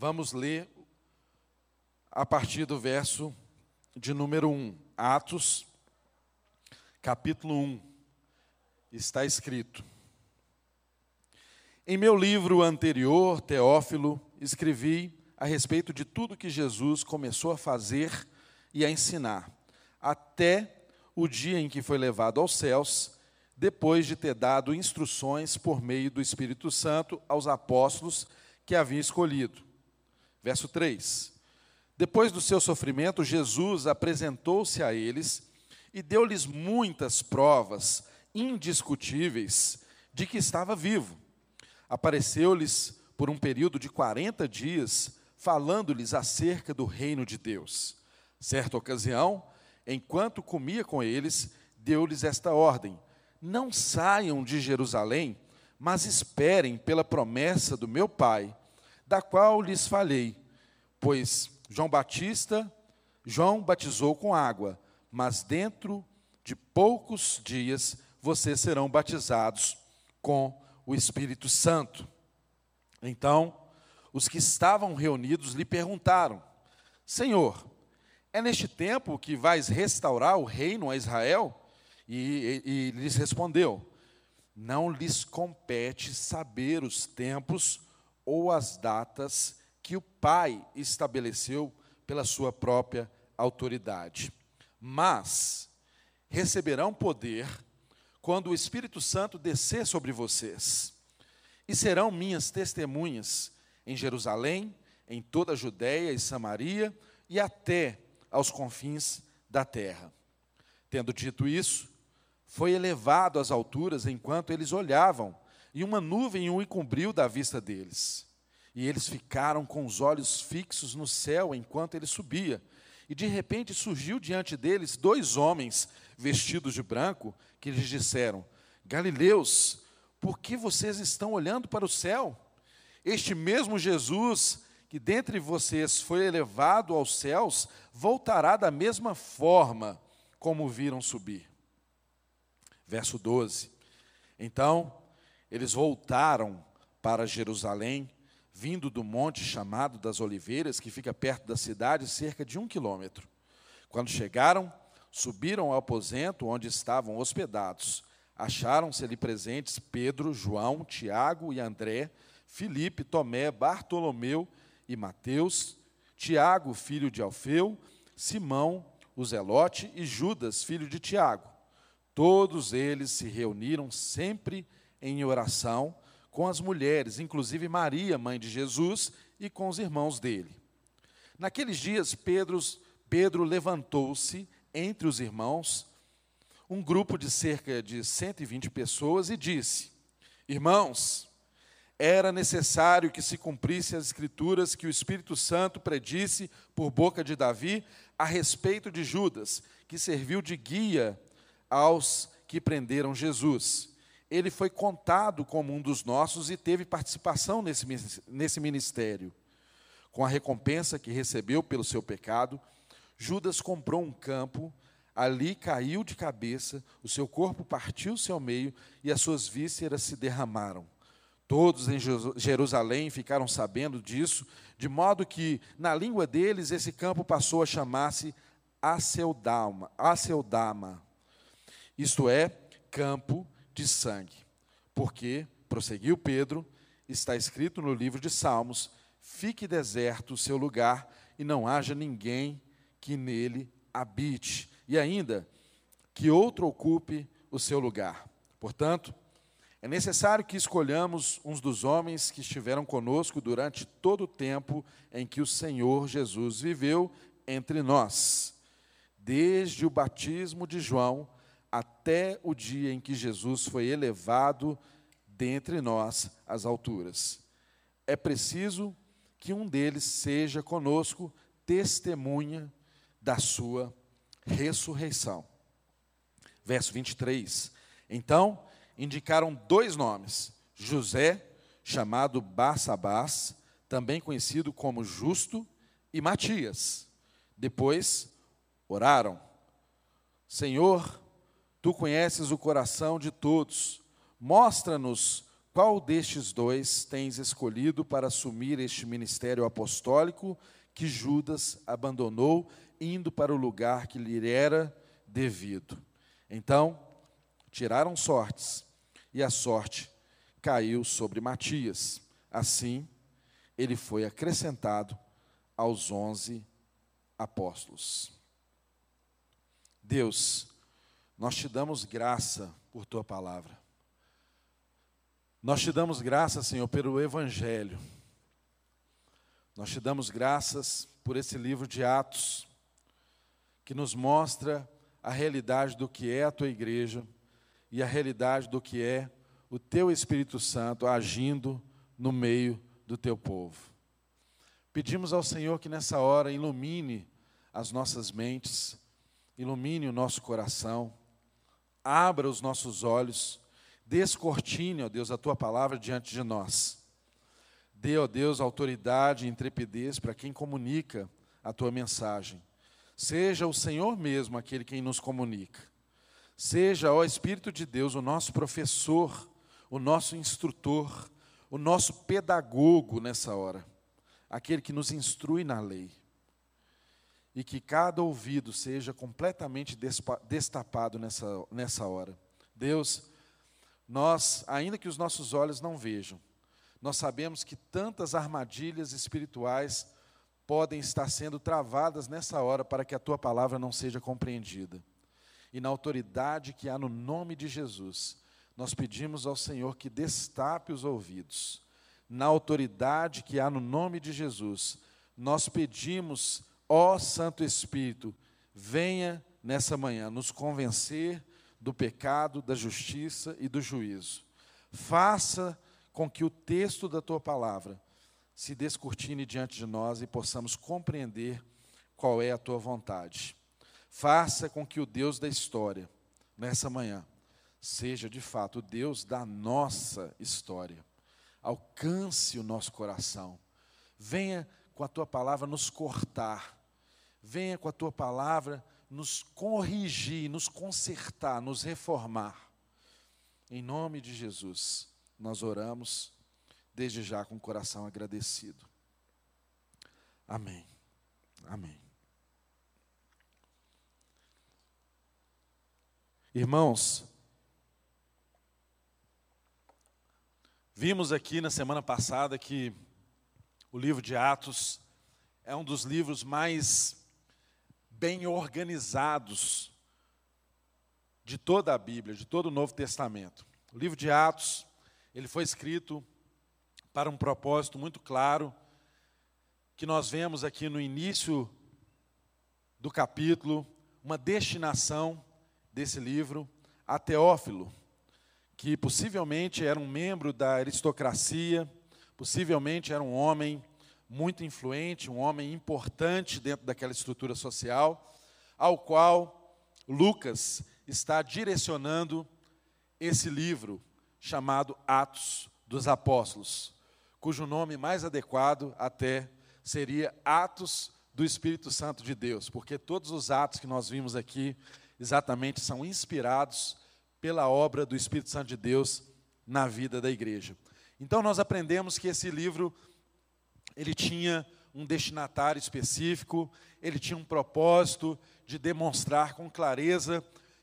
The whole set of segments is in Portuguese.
Vamos ler a partir do verso de número 1. Atos, capítulo 1. Está escrito: Em meu livro anterior, Teófilo, escrevi a respeito de tudo que Jesus começou a fazer e a ensinar, até o dia em que foi levado aos céus, depois de ter dado instruções por meio do Espírito Santo aos apóstolos que havia escolhido. Verso 3: Depois do seu sofrimento, Jesus apresentou-se a eles e deu-lhes muitas provas indiscutíveis de que estava vivo. Apareceu-lhes por um período de 40 dias, falando-lhes acerca do reino de Deus. Certa ocasião, enquanto comia com eles, deu-lhes esta ordem: Não saiam de Jerusalém, mas esperem pela promessa do meu Pai, da qual lhes falei. Pois João Batista, João batizou com água, mas dentro de poucos dias vocês serão batizados com o Espírito Santo. Então, os que estavam reunidos lhe perguntaram: Senhor, é neste tempo que vais restaurar o reino a Israel? E, e, e lhes respondeu: Não lhes compete saber os tempos ou as datas que o Pai estabeleceu pela sua própria autoridade. Mas receberão poder quando o Espírito Santo descer sobre vocês, e serão minhas testemunhas em Jerusalém, em toda a Judéia e Samaria e até aos confins da terra. Tendo dito isso, foi elevado às alturas enquanto eles olhavam, e uma nuvem o encobriu da vista deles. E eles ficaram com os olhos fixos no céu enquanto ele subia. E de repente surgiu diante deles dois homens vestidos de branco, que lhes disseram: Galileus, por que vocês estão olhando para o céu? Este mesmo Jesus que dentre vocês foi elevado aos céus, voltará da mesma forma como viram subir. Verso 12. Então, eles voltaram para Jerusalém, vindo do monte chamado das Oliveiras, que fica perto da cidade, cerca de um quilômetro. Quando chegaram, subiram ao aposento onde estavam hospedados. Acharam-se ali presentes Pedro, João, Tiago e André, Filipe, Tomé, Bartolomeu e Mateus, Tiago, filho de Alfeu, Simão, o Zelote e Judas, filho de Tiago. Todos eles se reuniram sempre em oração com as mulheres, inclusive Maria, mãe de Jesus, e com os irmãos dele. Naqueles dias, Pedro, Pedro levantou-se entre os irmãos, um grupo de cerca de 120 pessoas, e disse: Irmãos, era necessário que se cumprisse as escrituras que o Espírito Santo predisse por boca de Davi a respeito de Judas, que serviu de guia aos que prenderam Jesus. Ele foi contado como um dos nossos e teve participação nesse, nesse ministério. Com a recompensa que recebeu pelo seu pecado, Judas comprou um campo, ali caiu de cabeça, o seu corpo partiu-se ao meio e as suas vísceras se derramaram. Todos em Jerusalém ficaram sabendo disso, de modo que, na língua deles, esse campo passou a chamar-se Aceldama, Aceldama, isto é, campo de sangue. Porque, prosseguiu Pedro, está escrito no livro de Salmos: fique deserto o seu lugar e não haja ninguém que nele habite, e ainda que outro ocupe o seu lugar. Portanto, é necessário que escolhamos uns dos homens que estiveram conosco durante todo o tempo em que o Senhor Jesus viveu entre nós, desde o batismo de João até o dia em que Jesus foi elevado dentre nós às alturas. É preciso que um deles seja conosco testemunha da sua ressurreição. Verso 23. Então, indicaram dois nomes: José, chamado Barsabás, também conhecido como Justo, e Matias. Depois oraram: Senhor, tu conheces o coração de todos, mostra-nos qual destes dois tens escolhido para assumir este ministério apostólico que Judas abandonou, indo para o lugar que lhe era devido? Então, tiraram sortes, e a sorte caiu sobre Matias. Assim, ele foi acrescentado aos onze apóstolos. Deus, nós te damos graça por tua palavra. Nós te damos graça, Senhor, pelo Evangelho. Nós te damos graças por esse livro de Atos, que nos mostra a realidade do que é a tua igreja e a realidade do que é o teu Espírito Santo agindo no meio do teu povo. Pedimos ao Senhor que nessa hora ilumine as nossas mentes, ilumine o nosso coração, abra os nossos olhos, descortine, ó Deus, a tua palavra diante de nós. Dê, ó Deus, autoridade e intrepidez para quem comunica a tua mensagem. Seja o Senhor mesmo aquele quem nos comunica. Seja, ó Espírito de Deus, o nosso professor, o nosso instrutor, o nosso pedagogo nessa hora, aquele que nos instrui na lei. E que cada ouvido seja completamente destapado nessa, nessa hora. Deus, nós, ainda que os nossos olhos não vejam, nós sabemos que tantas armadilhas espirituais podem estar sendo travadas nessa hora para que a tua palavra não seja compreendida. E na autoridade que há no nome de Jesus, nós pedimos ao Senhor que destape os ouvidos. Na autoridade que há no nome de Jesus, nós pedimos, ó Santo Espírito, venha nessa manhã nos convencer do pecado, da justiça e do juízo. Faça com que o texto da tua palavra se descortine diante de nós e possamos compreender qual é a tua vontade. Faça com que o Deus da história, nessa manhã, seja de fato o Deus da nossa história. Alcance o nosso coração. Venha com a tua palavra nos cortar. Venha com a tua palavra nos corrigir, nos consertar, nos reformar. Em nome de Jesus, nós oramos desde já com o coração agradecido. Amém. Amém. Irmãos, vimos aqui na semana passada que o livro de Atos é um dos livros mais bem organizados de toda a Bíblia, de todo o Novo Testamento. O livro de Atos, ele foi escrito para um propósito muito claro, que nós vemos aqui no início do capítulo, uma destinação desse livro a Teófilo, que possivelmente era um membro da aristocracia, possivelmente era um homem muito influente, um homem importante dentro daquela estrutura social, ao qual Lucas está direcionando esse livro chamado Atos dos Apóstolos cujo nome mais adequado até seria Atos do Espírito Santo de Deus, porque todos os atos que nós vimos aqui exatamente são inspirados pela obra do Espírito Santo de Deus na vida da igreja. Então nós aprendemos que esse livro ele tinha um destinatário específico, ele tinha um propósito de demonstrar com clareza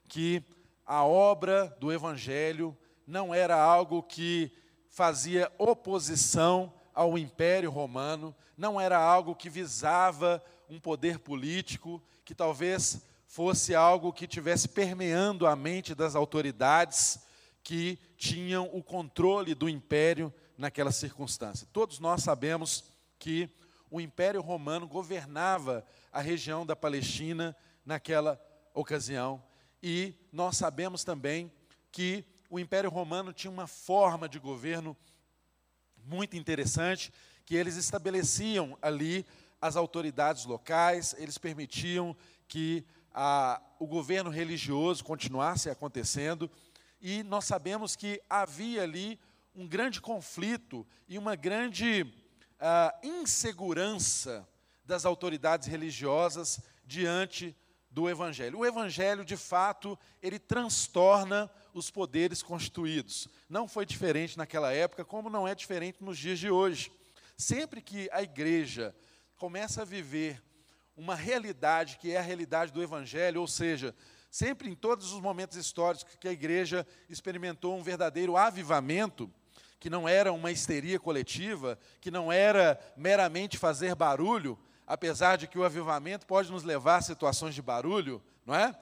que a obra do evangelho não era algo que fazia oposição ao Império Romano, não era algo que visava um poder político, que talvez fosse algo que tivesse permeando a mente das autoridades que tinham o controle do império naquela circunstância. Todos nós sabemos que o Império Romano governava a região da Palestina naquela ocasião, e nós sabemos também que o Império Romano tinha uma forma de governo muito interessante, que eles estabeleciam ali as autoridades locais, eles permitiam que a, o governo religioso continuasse acontecendo, e nós sabemos que havia ali um grande conflito e uma grande uh, insegurança das autoridades religiosas diante do Evangelho. O Evangelho, de fato, ele transtorna os poderes constituídos. Não foi diferente naquela época, como não é diferente nos dias de hoje. Sempre que a igreja começa a viver uma realidade que é a realidade do Evangelho, ou seja, sempre em todos os momentos históricos que a igreja experimentou um verdadeiro avivamento, que não era uma histeria coletiva, que não era meramente fazer barulho, apesar de que o avivamento pode nos levar a situações de barulho, não é?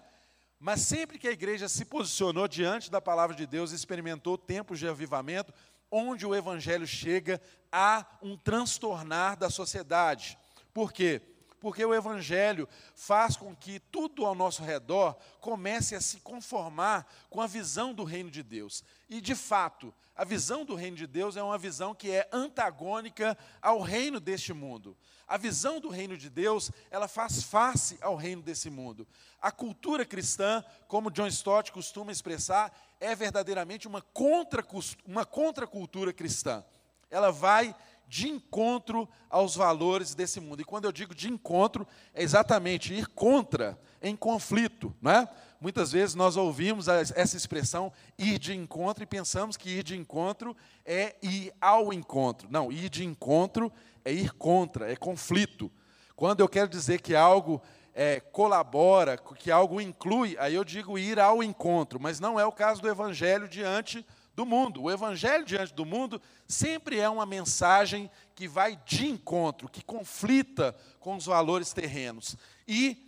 Mas sempre que a igreja se posicionou diante da palavra de Deus, experimentou tempos de avivamento, onde o evangelho chega a um transtornar da sociedade. Por quê? Porque o evangelho faz com que tudo ao nosso redor comece a se conformar com a visão do reino de Deus. E de fato, a visão do reino de Deus é uma visão que é antagônica ao reino deste mundo. A visão do reino de Deus, ela faz face ao reino desse mundo. A cultura cristã, como John Stott costuma expressar, é verdadeiramente uma, contra, uma contracultura cristã. Ela vai de encontro aos valores desse mundo. E quando eu digo de encontro, é exatamente ir contra, em conflito. Não é? Muitas vezes nós ouvimos essa expressão ir de encontro e pensamos que ir de encontro é ir ao encontro. Não, ir de encontro é ir contra, é conflito. Quando eu quero dizer que algo é, colabora, que algo inclui, aí eu digo ir ao encontro, mas não é o caso do evangelho diante do mundo. O evangelho diante do mundo sempre é uma mensagem que vai de encontro, que conflita com os valores terrenos. E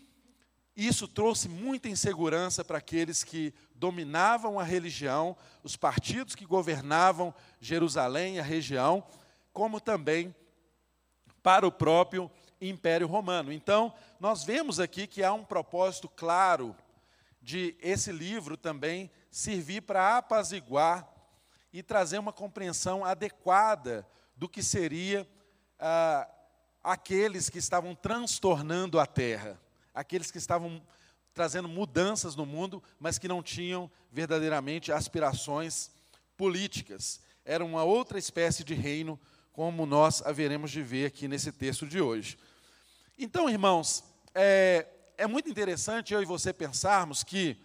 isso trouxe muita insegurança para aqueles que dominavam a religião, os partidos que governavam Jerusalém, a região, como também para o próprio Império Romano. Então, nós vemos aqui que há um propósito claro de esse livro também servir para apaziguar e trazer uma compreensão adequada do que seria ah, aqueles que estavam transtornando a terra, aqueles que estavam trazendo mudanças no mundo, mas que não tinham verdadeiramente aspirações políticas. Era uma outra espécie de reino como nós haveremos de ver aqui nesse texto de hoje. Então, irmãos, é, é muito interessante eu e você pensarmos que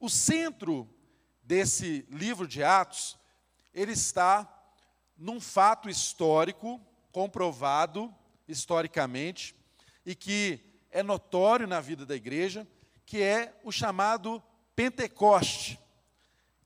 o centro desse livro de Atos, ele está num fato histórico, comprovado historicamente, e que é notório na vida da igreja, que é o chamado Pentecoste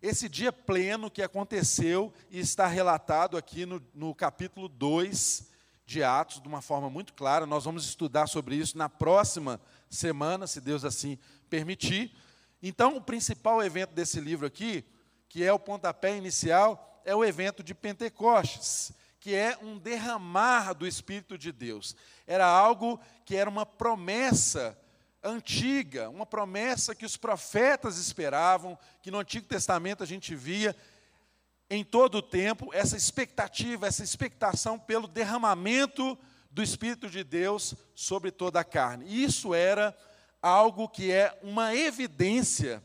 esse dia pleno que aconteceu e está relatado aqui no, no capítulo 2 de Atos, de uma forma muito clara. Nós vamos estudar sobre isso na próxima semana, se Deus assim permitir. Então, o principal evento desse livro aqui, que é o pontapé inicial, é o evento de Pentecostes, que é um derramar do Espírito de Deus. Era algo que era uma promessa antiga, uma promessa que os profetas esperavam, que no Antigo Testamento a gente via em todo o tempo, essa expectativa, essa expectação pelo derramamento do Espírito de Deus sobre toda a carne. Isso era algo que é uma evidência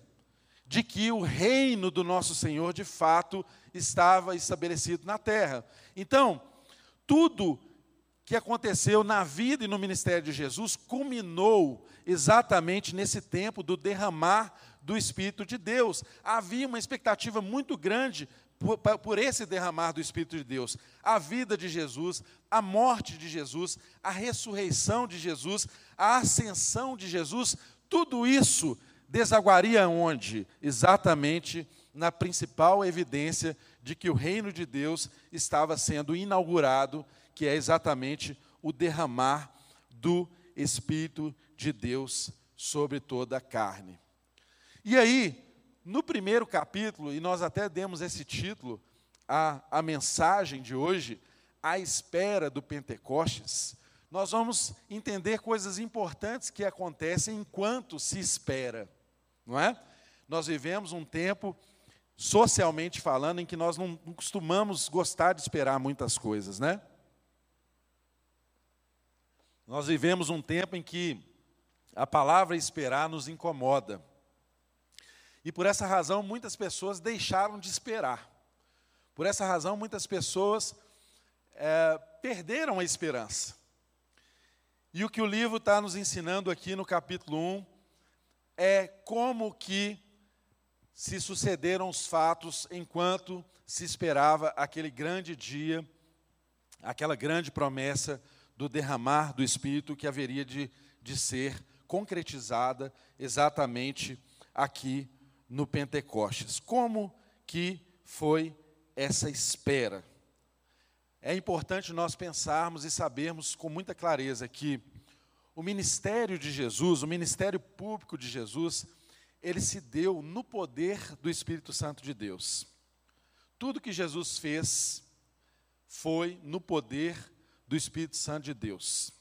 de que o reino do nosso Senhor de fato estava estabelecido na terra. Então, tudo que aconteceu na vida e no ministério de Jesus culminou exatamente nesse tempo do derramar do Espírito de Deus. Havia uma expectativa muito grande por, por, esse derramar do Espírito de Deus. A vida de Jesus, a morte de Jesus, a ressurreição de Jesus, a ascensão de Jesus, tudo isso desaguaria onde? Exatamente na principal evidência de que o reino de Deus estava sendo inaugurado, que é exatamente o derramar do Espírito de Deus sobre toda a carne. E aí, no primeiro capítulo, e nós até demos esse título à, à mensagem de hoje, à espera do Pentecostes, nós vamos entender coisas importantes que acontecem enquanto se espera, não é? Nós vivemos um tempo, socialmente falando, em que nós não, costumamos gostar de esperar muitas coisas, né? Nós vivemos um tempo em que a palavra esperar nos incomoda. E por essa razão, muitas pessoas deixaram de esperar. Por essa razão, muitas pessoas é, perderam a esperança. E o que o livro está nos ensinando aqui no capítulo 1 é como que se sucederam os fatos enquanto se esperava aquele grande dia, aquela grande promessa do derramar do Espírito que haveria de, de ser concretizada exatamente aqui no Pentecostes. Como que foi essa espera? É importante nós pensarmos e sabermos com muita clareza que o ministério de Jesus, o ministério público de Jesus, ele se deu no poder do Espírito Santo de Deus. Tudo que Jesus fez foi no poder do Espírito Santo de Deus.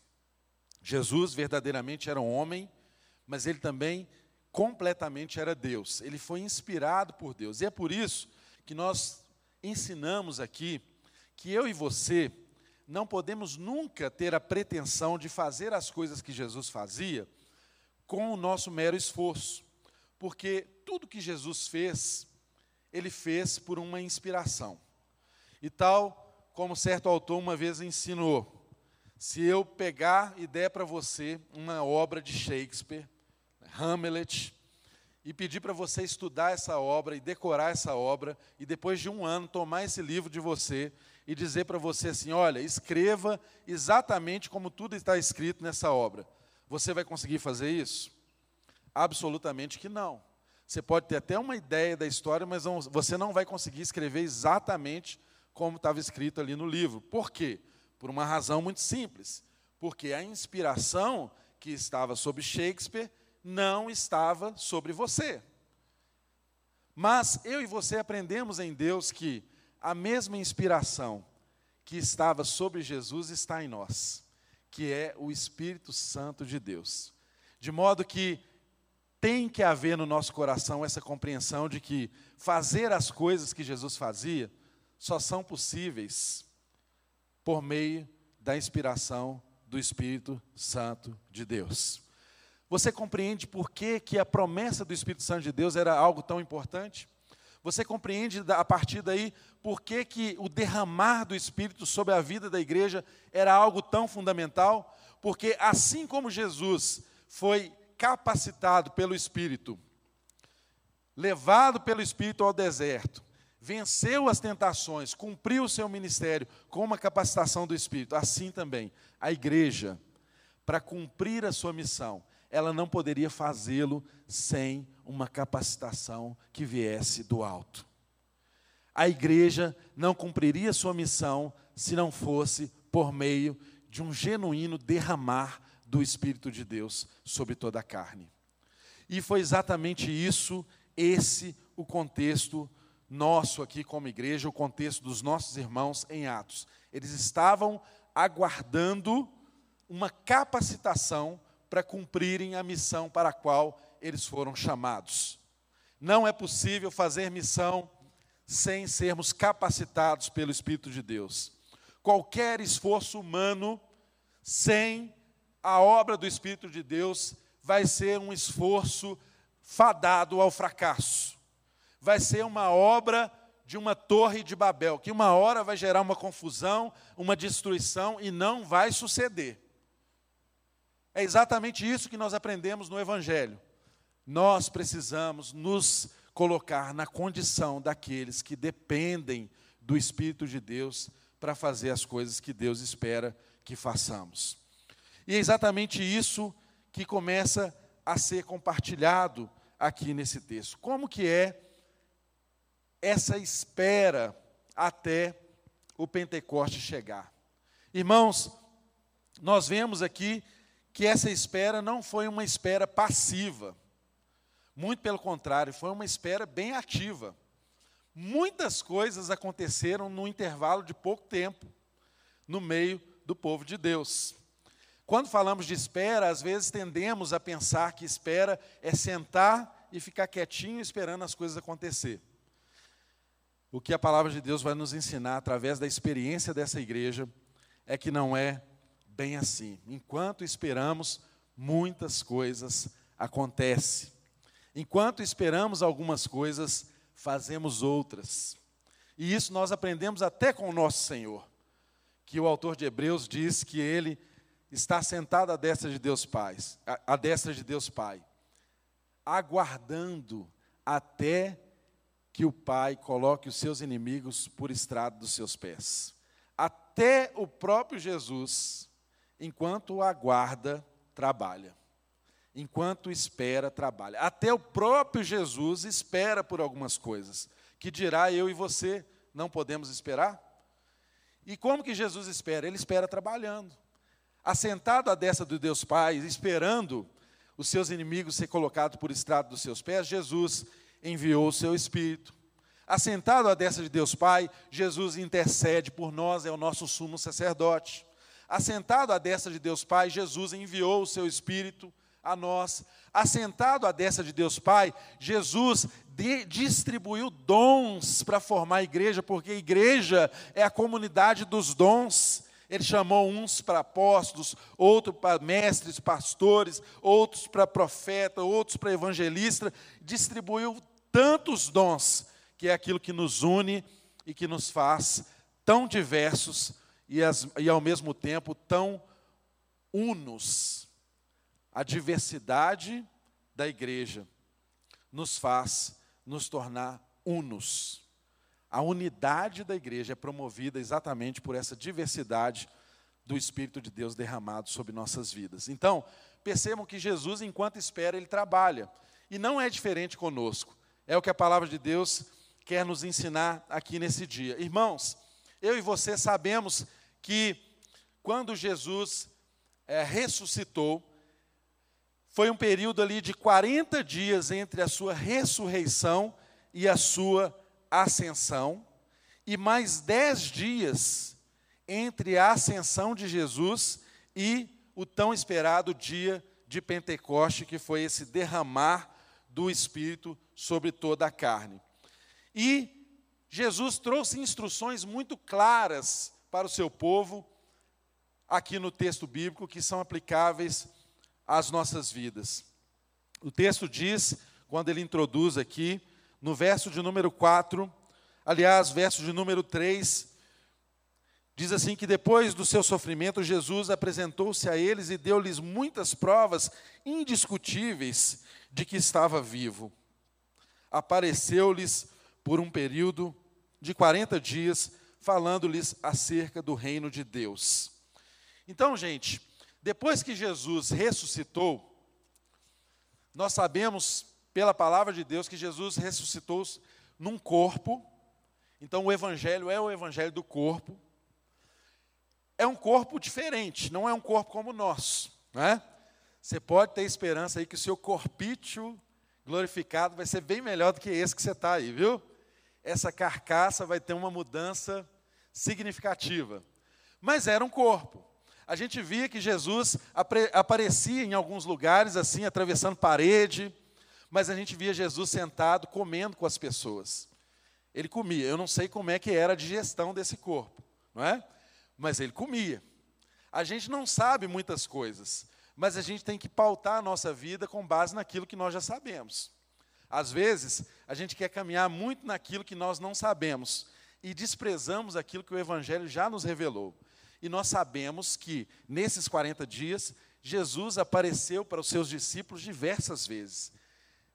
Jesus verdadeiramente era um homem, mas ele também completamente era Deus. Ele foi inspirado por Deus. E é por isso que nós ensinamos aqui que eu e você não podemos nunca ter a pretensão de fazer as coisas que Jesus fazia com o nosso mero esforço, porque tudo que Jesus fez, ele fez por uma inspiração. E tal como certo autor uma vez ensinou, se eu pegar e der para você uma obra de Shakespeare, Hamlet, e pedir para você estudar essa obra e decorar essa obra, e depois de um ano tomar esse livro de você e dizer para você assim: olha, escreva exatamente como tudo está escrito nessa obra. Você vai conseguir fazer isso? Absolutamente que não. Você pode ter até uma ideia da história, mas não, você não vai conseguir escrever exatamente como estava escrito ali no livro. Por quê? Por uma razão muito simples. Porque a inspiração que estava sobre Shakespeare não estava sobre você. Mas eu e você aprendemos em Deus que a mesma inspiração que estava sobre Jesus está em nós, que é o Espírito Santo de Deus. De modo que tem que haver no nosso coração essa compreensão de que fazer as coisas que Jesus fazia só são possíveis por meio da inspiração do Espírito Santo de Deus. Você compreende por que, que a promessa do Espírito Santo de Deus era algo tão importante? Você compreende a partir daí por que, que o derramar do Espírito sobre a vida da igreja era algo tão fundamental? Porque assim como Jesus foi capacitado pelo Espírito, levado pelo Espírito ao deserto, venceu as tentações, cumpriu o seu ministério com uma capacitação do Espírito, assim também a igreja, para cumprir a sua missão, ela não poderia fazê-lo sem uma capacitação que viesse do alto. A igreja não cumpriria sua missão se não fosse por meio de um genuíno derramar do Espírito de Deus sobre toda a carne. E foi exatamente isso, esse o contexto nosso aqui como igreja, o contexto dos nossos irmãos em Atos. Eles estavam aguardando uma capacitação para cumprirem a missão para a qual eles foram chamados. Não é possível fazer missão sem sermos capacitados pelo Espírito de Deus. Qualquer esforço humano sem a obra do Espírito de Deus vai ser um esforço fadado ao fracasso. Vai ser uma obra de uma torre de Babel, que uma hora vai gerar uma confusão, uma destruição e não vai suceder. É exatamente isso que nós aprendemos no Evangelho. Nós precisamos nos colocar na condição daqueles que dependem do Espírito de Deus para fazer as coisas que Deus espera que façamos. E é exatamente isso que começa a ser compartilhado aqui nesse texto. Como que é essa espera até o Pentecoste chegar? Irmãos, nós vemos aqui que essa espera não foi uma espera passiva. Muito pelo contrário, foi uma espera bem ativa. Muitas coisas aconteceram no intervalo de pouco tempo, no meio do povo de Deus. Quando falamos de espera, às vezes tendemos a pensar que espera é sentar e ficar quietinho esperando as coisas acontecer. O que a palavra de Deus vai nos ensinar através da experiência dessa igreja é que não é bem assim. Enquanto esperamos, muitas coisas acontecem. Enquanto esperamos algumas coisas, fazemos outras. E isso nós aprendemos até com o nosso Senhor, que o autor de Hebreus diz que ele está sentado à destra de Deus Pai, à destra de Deus Pai, aguardando até que o Pai coloque os seus inimigos por estrado dos seus pés. Até o próprio Jesus, enquanto aguarda, trabalha. Enquanto espera, trabalha. Até o próprio Jesus espera por algumas coisas, que dirá eu e você não podemos esperar? E como que Jesus espera? Ele espera trabalhando. Assentado à destra do Deus Pai, esperando os seus inimigos ser colocados por estrado dos seus pés, Jesus enviou o seu Espírito. Assentado à destra de Deus Pai, Jesus intercede por nós, é o nosso sumo sacerdote. Assentado à destra de Deus Pai, Jesus enviou o seu Espírito a nós. Assentado à destra de Deus Pai, Jesus de, distribuiu dons para formar a igreja, porque a igreja é a comunidade dos dons. Ele chamou uns para apóstolos, outros para mestres, pastores, outros para profeta, outros para evangelista, distribuiu tantos dons, que é aquilo que nos une e que nos faz tão diversos e, as, e ao mesmo tempo tão unos. A diversidade da igreja nos faz nos tornar unos. A unidade da igreja é promovida exatamente por essa diversidade do Espírito de Deus derramado sobre nossas vidas. Então, percebam que Jesus, enquanto espera, ele trabalha. E não é diferente conosco. É o que a palavra de Deus quer nos ensinar aqui nesse dia. Irmãos, eu e você sabemos que quando Jesus é, ressuscitou, foi um período ali de 40 dias entre a sua ressurreição e a sua ascensão, e mais dez dias entre a ascensão de Jesus e o tão esperado dia de Pentecoste, que foi esse derramar do Espírito sobre toda a carne. E Jesus trouxe instruções muito claras para o seu povo, aqui no texto bíblico, que são aplicáveis às nossas vidas. O texto diz, quando ele introduz aqui, no verso de número 4, aliás, verso de número 3, diz assim: que depois do seu sofrimento, Jesus apresentou-se a eles e deu-lhes muitas provas indiscutíveis de que estava vivo. Apareceu-lhes por um período de 40 dias, falando-lhes acerca do reino de Deus. Então, gente, depois que Jesus ressuscitou, nós sabemos pela palavra de Deus que Jesus ressuscitou num corpo. Então o evangelho é o evangelho do corpo. É um corpo diferente, não é um corpo como o nosso, né? Você pode ter esperança aí que o seu corpício glorificado vai ser bem melhor do que esse que você está aí, viu? Essa carcaça vai ter uma mudança significativa. Mas era um corpo. A gente via que Jesus aparecia em alguns lugares, assim, atravessando parede, mas a gente via Jesus sentado comendo com as pessoas. Ele comia. Eu não sei como é que era a digestão desse corpo, não é? Mas ele comia. A gente não sabe muitas coisas, mas a gente tem que pautar a nossa vida com base naquilo que nós já sabemos. Às vezes, a gente quer caminhar muito naquilo que nós não sabemos e desprezamos aquilo que o Evangelho já nos revelou. E nós sabemos que, nesses 40 dias, Jesus apareceu para os seus discípulos diversas vezes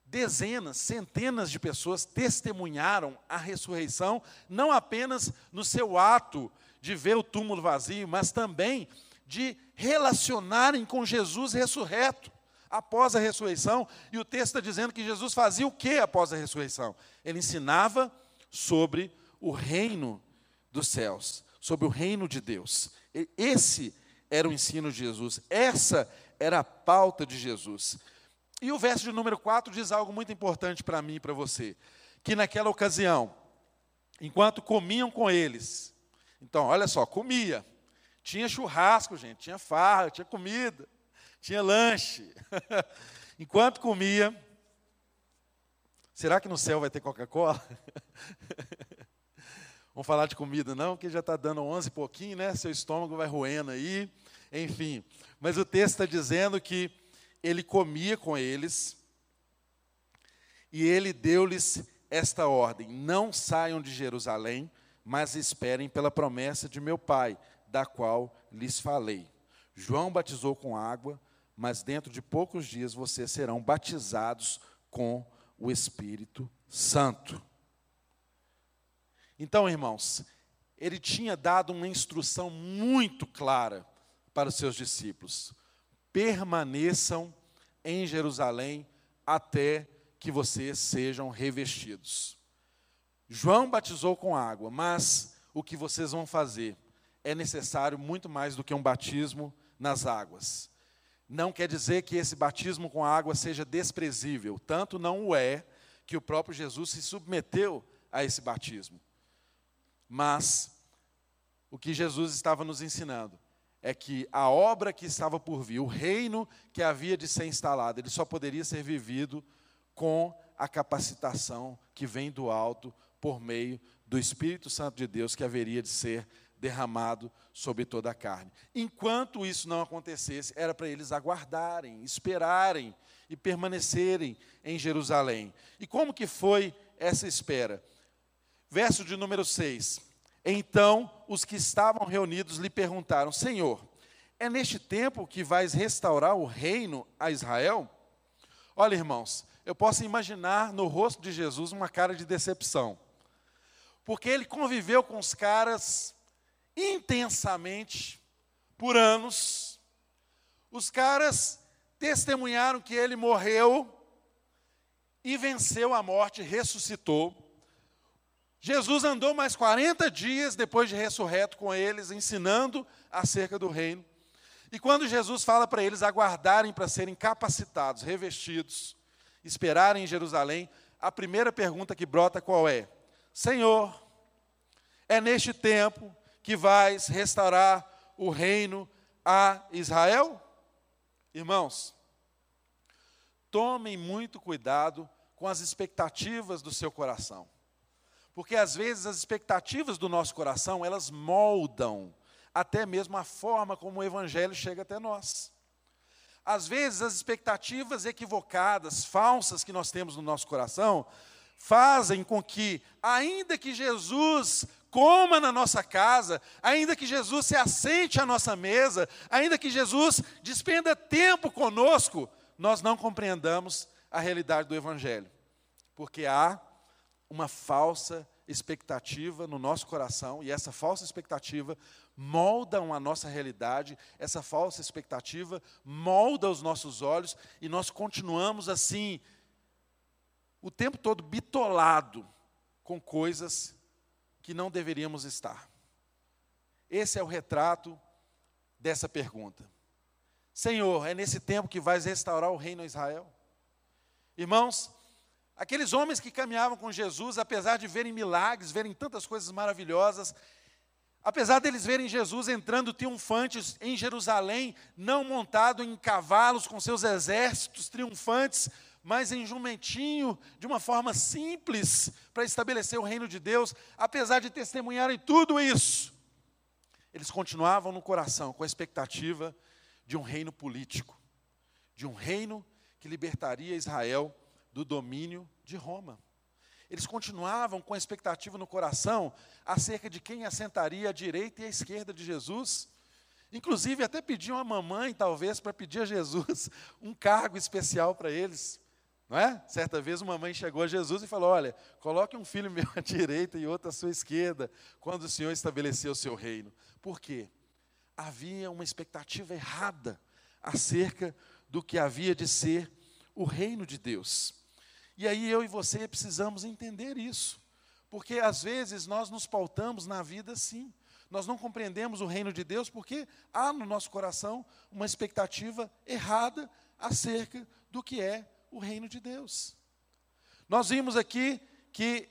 dezenas, centenas de pessoas testemunharam a ressurreição, não apenas no seu ato de ver o túmulo vazio, mas também de relacionarem com Jesus ressurreto após a ressurreição. E o texto está dizendo que Jesus fazia o que após a ressurreição? Ele ensinava sobre o reino dos céus, sobre o reino de Deus. Esse era o ensino de Jesus, essa era a pauta de Jesus. E o verso de número 4 diz algo muito importante para mim e para você. Que naquela ocasião, enquanto comiam com eles, então, olha só, comia. Tinha churrasco, gente, tinha farra, tinha comida, tinha lanche. enquanto comia, será que no céu vai ter Coca-Cola? Vamos falar de comida, não, porque já está dando 11 e pouquinho, né? Seu estômago vai roendo aí, enfim. Mas o texto está dizendo que ele comia com eles e ele deu-lhes esta ordem: Não saiam de Jerusalém, mas esperem pela promessa de meu Pai, da qual lhes falei. João batizou com água, mas dentro de poucos dias vocês serão batizados com o Espírito Santo. Então, irmãos, ele tinha dado uma instrução muito clara para os seus discípulos: permaneçam em Jerusalém até que vocês sejam revestidos. João batizou com água, mas o que vocês vão fazer é necessário muito mais do que um batismo nas águas. Não quer dizer que esse batismo com água seja desprezível, tanto não o é que o próprio Jesus se submeteu a esse batismo. Mas o que Jesus estava nos ensinando é que a obra que estava por vir, o reino que havia de ser instalado, ele só poderia ser vivido com a capacitação que vem do alto por meio do Espírito Santo de Deus que haveria de ser derramado sobre toda a carne. Enquanto isso não acontecesse, era para eles aguardarem, esperarem e permanecerem em Jerusalém. E como que foi essa espera? Verso de número 6. Então os que estavam reunidos lhe perguntaram: Senhor, é neste tempo que vais restaurar o reino a Israel? Olha, irmãos, eu posso imaginar no rosto de Jesus uma cara de decepção. Porque ele conviveu com os caras intensamente por anos. Os caras testemunharam que ele morreu e venceu a morte, ressuscitou. Jesus andou mais 40 dias depois de ressurreto com eles, ensinando acerca do reino. E quando Jesus fala para eles aguardarem para serem capacitados, revestidos, esperarem em Jerusalém, a primeira pergunta que brota qual é? Senhor, é neste tempo que vais restaurar o reino a Israel? Irmãos, tomem muito cuidado com as expectativas do seu coração. Porque às vezes as expectativas do nosso coração, elas moldam até mesmo a forma como o evangelho chega até nós. Às vezes as expectativas equivocadas, falsas que nós temos no nosso coração, fazem com que, ainda que Jesus coma na nossa casa, ainda que Jesus se assente à nossa mesa, ainda que Jesus despenda tempo conosco, nós não compreendamos a realidade do Evangelho, porque há uma falsa expectativa no nosso coração, e essa falsa expectativa molda a nossa realidade, essa falsa expectativa molda os nossos olhos, e nós continuamos assim, o tempo todo bitolado com coisas que não deveríamos estar. Esse é o retrato dessa pergunta. Senhor, é nesse tempo que vais restaurar o reino a Israel? Irmãos, Aqueles homens que caminhavam com Jesus, apesar de verem milagres, verem tantas coisas maravilhosas, apesar deles verem Jesus entrando triunfantes em Jerusalém, não montado em cavalos com seus exércitos triunfantes, mas em jumentinho, de uma forma simples, para estabelecer o reino de Deus, apesar de testemunharem tudo isso, eles continuavam no coração com a expectativa de um reino político, de um reino que libertaria Israel do domínio de Roma. Eles continuavam com a expectativa no coração acerca de quem assentaria à direita e à esquerda de Jesus. Inclusive, até pediam a mamãe, talvez, para pedir a Jesus um cargo especial para eles. Não é? Certa vez uma mãe chegou a Jesus e falou: Olha, coloque um filho meu à direita e outro à sua esquerda, quando o Senhor estabeleceu o seu reino. Por quê? Havia uma expectativa errada acerca do que havia de ser o reino de Deus. E aí eu e você precisamos entender isso. Porque às vezes nós nos pautamos na vida assim. Nós não compreendemos o reino de Deus porque há no nosso coração uma expectativa errada acerca do que é o reino de Deus. Nós vimos aqui que,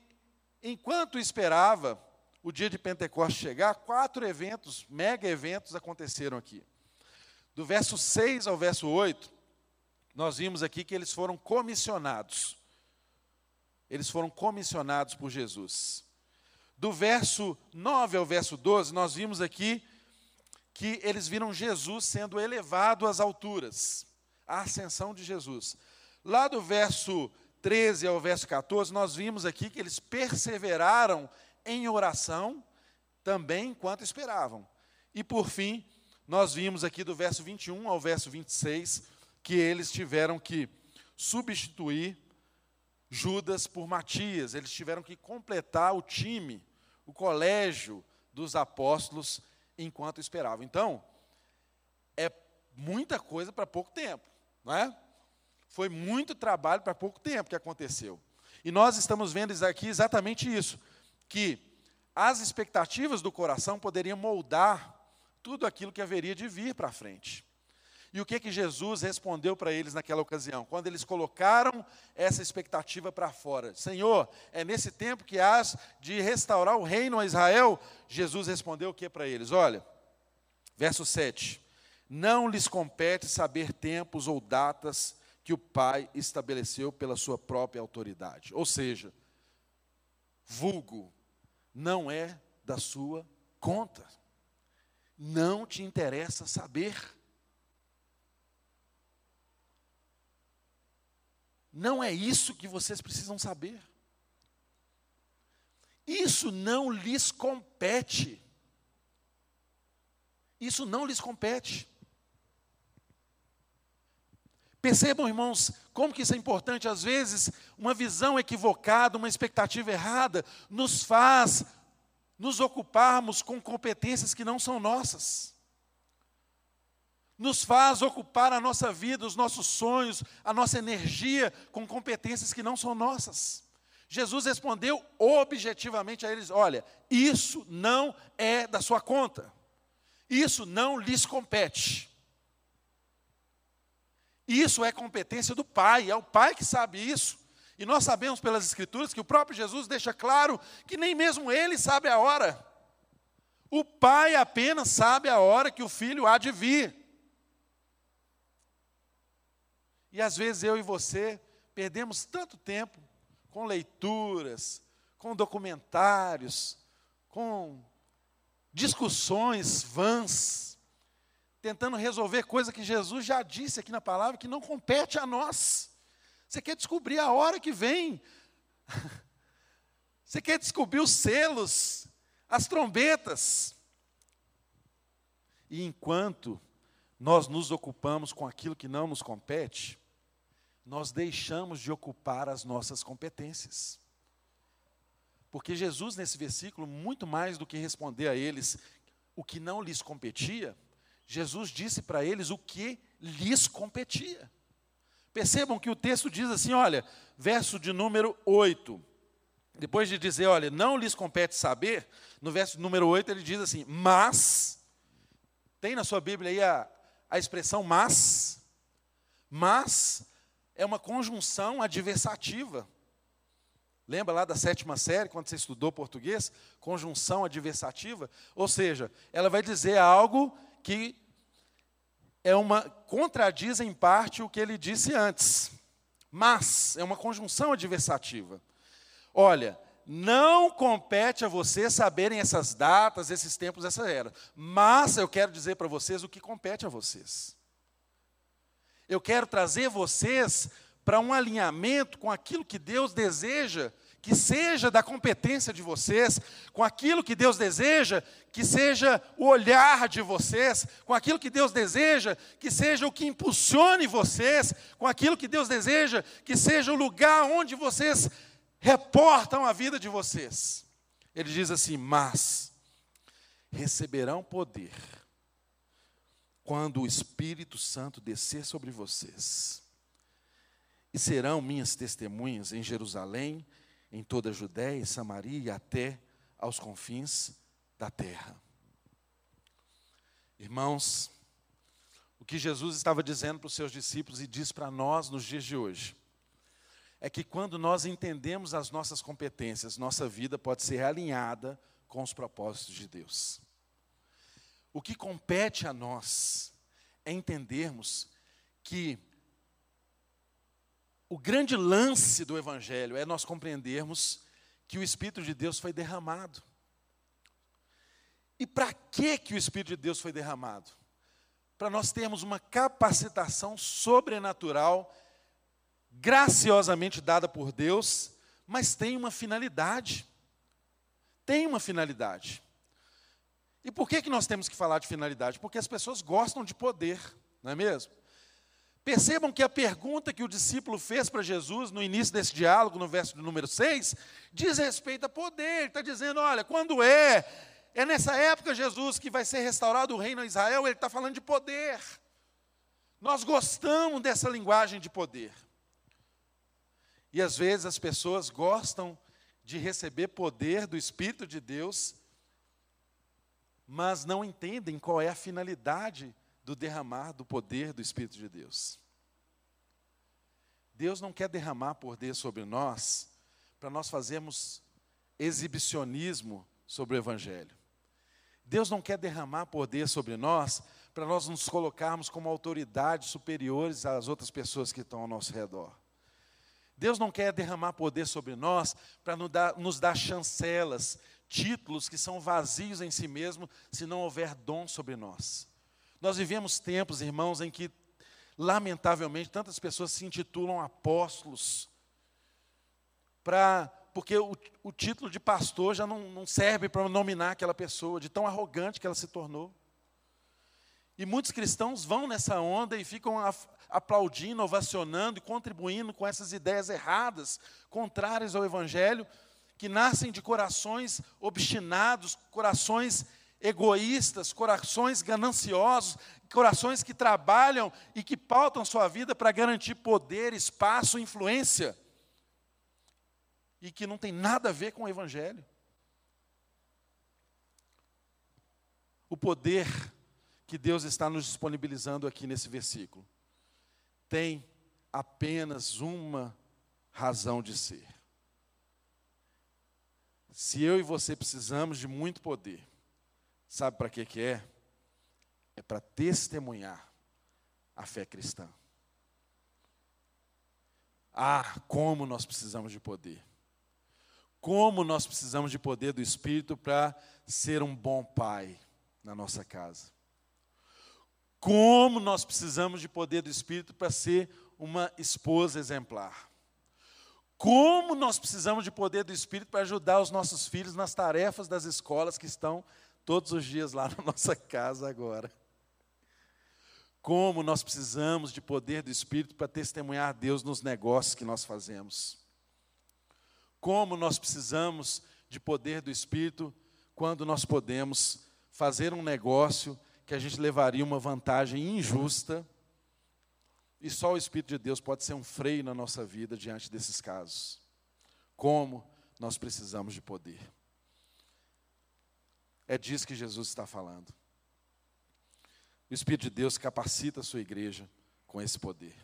enquanto esperava o dia de Pentecostes chegar, quatro eventos, mega eventos aconteceram aqui. Do verso 6 ao verso 8, nós vimos aqui que eles foram comissionados. Eles foram comissionados por Jesus. Do verso 9 ao verso 12, nós vimos aqui que eles viram Jesus sendo elevado às alturas, a ascensão de Jesus. Lá do verso 13 ao verso 14, nós vimos aqui que eles perseveraram em oração também enquanto esperavam. E por fim, nós vimos aqui do verso 21 ao verso 26 que eles tiveram que substituir Judas por Matias. Eles tiveram que completar o time, o colégio dos apóstolos enquanto esperavam. Então, é muita coisa para pouco tempo, não é? Foi muito trabalho para pouco tempo que aconteceu. E nós estamos vendo aqui exatamente isso, que as expectativas do coração poderiam moldar tudo aquilo que haveria de vir para frente. E o que que Jesus respondeu para eles naquela ocasião? Quando eles colocaram essa expectativa para fora. Senhor, é nesse tempo que has de restaurar o reino a Israel? Jesus respondeu o que para eles? Olha, verso 7. Não lhes compete saber tempos ou datas que o Pai estabeleceu pela sua própria autoridade. Ou seja, vulgo, não é da sua conta. Não te interessa saber. Não é isso que vocês precisam saber. Isso não lhes compete. Isso não lhes compete. Percebam, irmãos, como que isso é importante. Às vezes, uma visão equivocada, uma expectativa errada, nos faz nos ocuparmos com competências que não são nossas nos faz ocupar a nossa vida, os nossos sonhos, a nossa energia com competências que não são nossas. Jesus respondeu objetivamente a eles: olha, isso não é da sua conta, isso não lhes compete. Isso é competência do Pai, é o Pai que sabe isso. E nós sabemos pelas Escrituras que o próprio Jesus deixa claro que nem mesmo ele sabe a hora. O Pai apenas sabe a hora que o filho há de vir. E às vezes eu e você perdemos tanto tempo com leituras, com documentários, com discussões vãs, tentando resolver coisa que Jesus já disse aqui na palavra que não compete a nós. Você quer descobrir a hora que vem. Você quer descobrir os selos, as trombetas. E enquanto nós nos ocupamos com aquilo que não nos compete, nós deixamos de ocupar as nossas competências. Porque Jesus, nesse versículo, muito mais do que responder a eles o que não lhes competia, Jesus disse para eles o que lhes competia. Percebam que o texto diz assim: olha, verso de número 8. Depois de dizer, olha, não lhes compete saber, no verso número 8 ele diz assim: mas, tem na sua Bíblia aí a, a expressão mas, mas é uma conjunção adversativa. Lembra lá da sétima série, quando você estudou português? Conjunção adversativa. Ou seja, ela vai dizer algo que é uma contradiz em parte o que ele disse antes. Mas é uma conjunção adversativa. Olha, não compete a vocês saberem essas datas, esses tempos, essa era. Mas eu quero dizer para vocês o que compete a vocês. Eu quero trazer vocês para um alinhamento com aquilo que Deus deseja que seja da competência de vocês, com aquilo que Deus deseja que seja o olhar de vocês, com aquilo que Deus deseja que seja o que impulsione vocês, com aquilo que Deus deseja que seja o lugar onde vocês reportam a vida de vocês. Ele diz assim: Mas receberão poder quando o Espírito Santo descer sobre vocês, e serão minhas testemunhas em Jerusalém, em toda a Judéia e Samaria e até aos confins da terra. Irmãos, o que Jesus estava dizendo para os seus discípulos e diz para nós nos dias de hoje é que quando nós entendemos as nossas competências, nossa vida pode ser alinhada com os propósitos de Deus. O que compete a nós é entendermos que o grande lance do Evangelho é nós compreendermos que o Espírito de Deus foi derramado. E para que, que o Espírito de Deus foi derramado? Para nós termos uma capacitação sobrenatural graciosamente dada por Deus, mas tem uma finalidade. Tem uma finalidade. E por que, que nós temos que falar de finalidade? Porque as pessoas gostam de poder, não é mesmo? Percebam que a pergunta que o discípulo fez para Jesus no início desse diálogo, no verso número 6, diz respeito a poder. Ele está dizendo: olha, quando é? É nessa época, Jesus, que vai ser restaurado o reino a Israel. Ele está falando de poder. Nós gostamos dessa linguagem de poder. E às vezes as pessoas gostam de receber poder do Espírito de Deus, mas não entendem qual é a finalidade do derramar do poder do Espírito de Deus. Deus não quer derramar poder sobre nós para nós fazermos exibicionismo sobre o Evangelho. Deus não quer derramar poder sobre nós para nós nos colocarmos como autoridades superiores às outras pessoas que estão ao nosso redor. Deus não quer derramar poder sobre nós para nos dar, nos dar chancelas, títulos que são vazios em si mesmo, se não houver dom sobre nós. Nós vivemos tempos, irmãos, em que, lamentavelmente, tantas pessoas se intitulam apóstolos, pra, porque o, o título de pastor já não, não serve para nominar aquela pessoa, de tão arrogante que ela se tornou. E muitos cristãos vão nessa onda e ficam aplaudindo, ovacionando e contribuindo com essas ideias erradas, contrárias ao Evangelho, que nascem de corações obstinados, corações egoístas, corações gananciosos, corações que trabalham e que pautam sua vida para garantir poder, espaço, influência, e que não tem nada a ver com o Evangelho. O poder que Deus está nos disponibilizando aqui nesse versículo tem apenas uma razão de ser. Se eu e você precisamos de muito poder, Sabe para que que é? É para testemunhar a fé cristã. Ah, como nós precisamos de poder. Como nós precisamos de poder do Espírito para ser um bom pai na nossa casa. Como nós precisamos de poder do Espírito para ser uma esposa exemplar. Como nós precisamos de poder do Espírito para ajudar os nossos filhos nas tarefas das escolas que estão todos os dias lá na nossa casa agora. Como nós precisamos de poder do Espírito para testemunhar Deus nos negócios que nós fazemos. Como nós precisamos de poder do Espírito quando nós podemos fazer um negócio que a gente levaria uma vantagem injusta e só o Espírito de Deus pode ser um freio na nossa vida diante desses casos. Como nós precisamos de poder. É disso que Jesus está falando. O Espírito de Deus capacita a sua igreja com esse poder.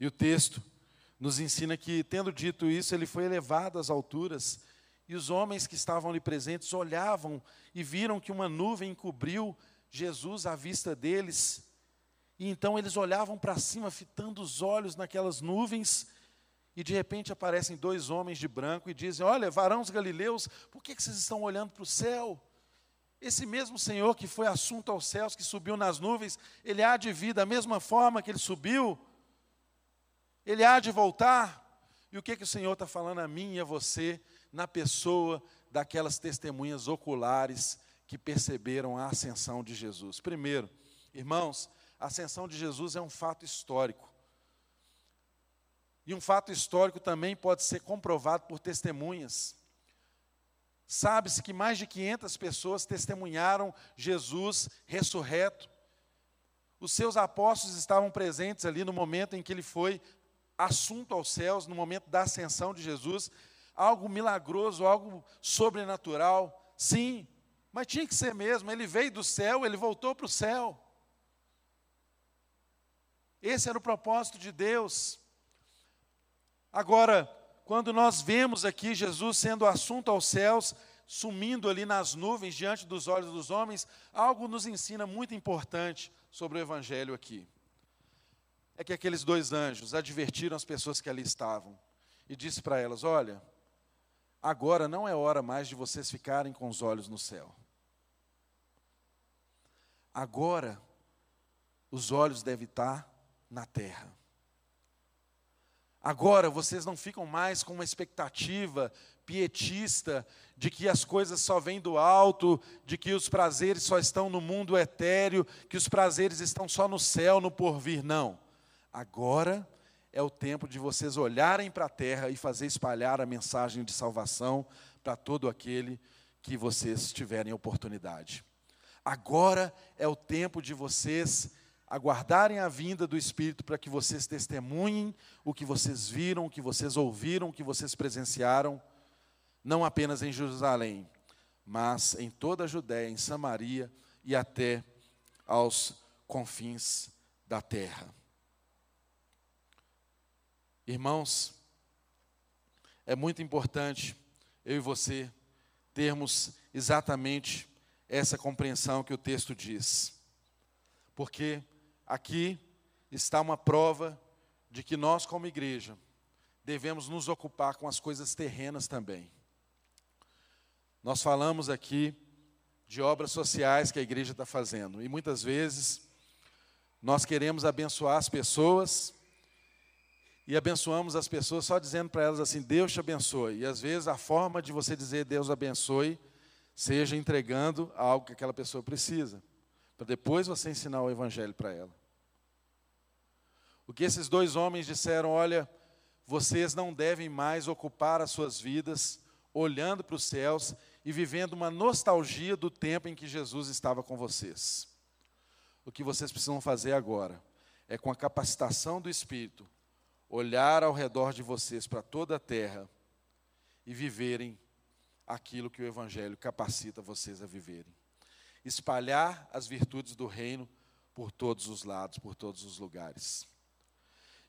E o texto nos ensina que, tendo dito isso, ele foi elevado às alturas, e os homens que estavam ali presentes olhavam e viram que uma nuvem encobriu Jesus à vista deles. E então eles olhavam para cima, fitando os olhos naquelas nuvens, e de repente aparecem dois homens de branco e dizem: Olha, varãos galileus, por que, que vocês estão olhando para o céu? Esse mesmo Senhor que foi assunto aos céus, que subiu nas nuvens, ele há de vir da mesma forma que ele subiu? Ele há de voltar? E o que, que o Senhor está falando a mim e a você, na pessoa daquelas testemunhas oculares que perceberam a ascensão de Jesus? Primeiro, irmãos, a ascensão de Jesus é um fato histórico. E um fato histórico também pode ser comprovado por testemunhas. Sabe-se que mais de 500 pessoas testemunharam Jesus ressurreto. Os seus apóstolos estavam presentes ali no momento em que ele foi assunto aos céus, no momento da ascensão de Jesus. Algo milagroso, algo sobrenatural. Sim, mas tinha que ser mesmo. Ele veio do céu, ele voltou para o céu. Esse era o propósito de Deus. Agora, quando nós vemos aqui Jesus sendo assunto aos céus, sumindo ali nas nuvens diante dos olhos dos homens, algo nos ensina muito importante sobre o Evangelho aqui. É que aqueles dois anjos advertiram as pessoas que ali estavam e disse para elas: Olha, agora não é hora mais de vocês ficarem com os olhos no céu. Agora os olhos devem estar na terra. Agora vocês não ficam mais com uma expectativa pietista de que as coisas só vêm do alto, de que os prazeres só estão no mundo etéreo, que os prazeres estão só no céu, no porvir. Não. Agora é o tempo de vocês olharem para a terra e fazer espalhar a mensagem de salvação para todo aquele que vocês tiverem oportunidade. Agora é o tempo de vocês aguardarem a vinda do Espírito para que vocês testemunhem o que vocês viram, o que vocês ouviram, o que vocês presenciaram, não apenas em Jerusalém, mas em toda a Judéia, em Samaria e até aos confins da terra. Irmãos, é muito importante eu e você termos exatamente essa compreensão que o texto diz. Porque aqui está uma prova de que nós, como igreja, devemos nos ocupar com as coisas terrenas também. Nós falamos aqui de obras sociais que a igreja está fazendo, e muitas vezes nós queremos abençoar as pessoas e abençoamos as pessoas só dizendo para elas assim: Deus te abençoe. E às vezes a forma de você dizer Deus abençoe seja entregando algo que aquela pessoa precisa, para depois você ensinar o evangelho para ela. O que esses dois homens disseram: olha, vocês não devem mais ocupar as suas vidas olhando para os céus e vivendo uma nostalgia do tempo em que Jesus estava com vocês. O que vocês precisam fazer agora é, com a capacitação do Espírito, olhar ao redor de vocês para toda a terra e viverem aquilo que o Evangelho capacita vocês a viverem. Espalhar as virtudes do reino por todos os lados, por todos os lugares.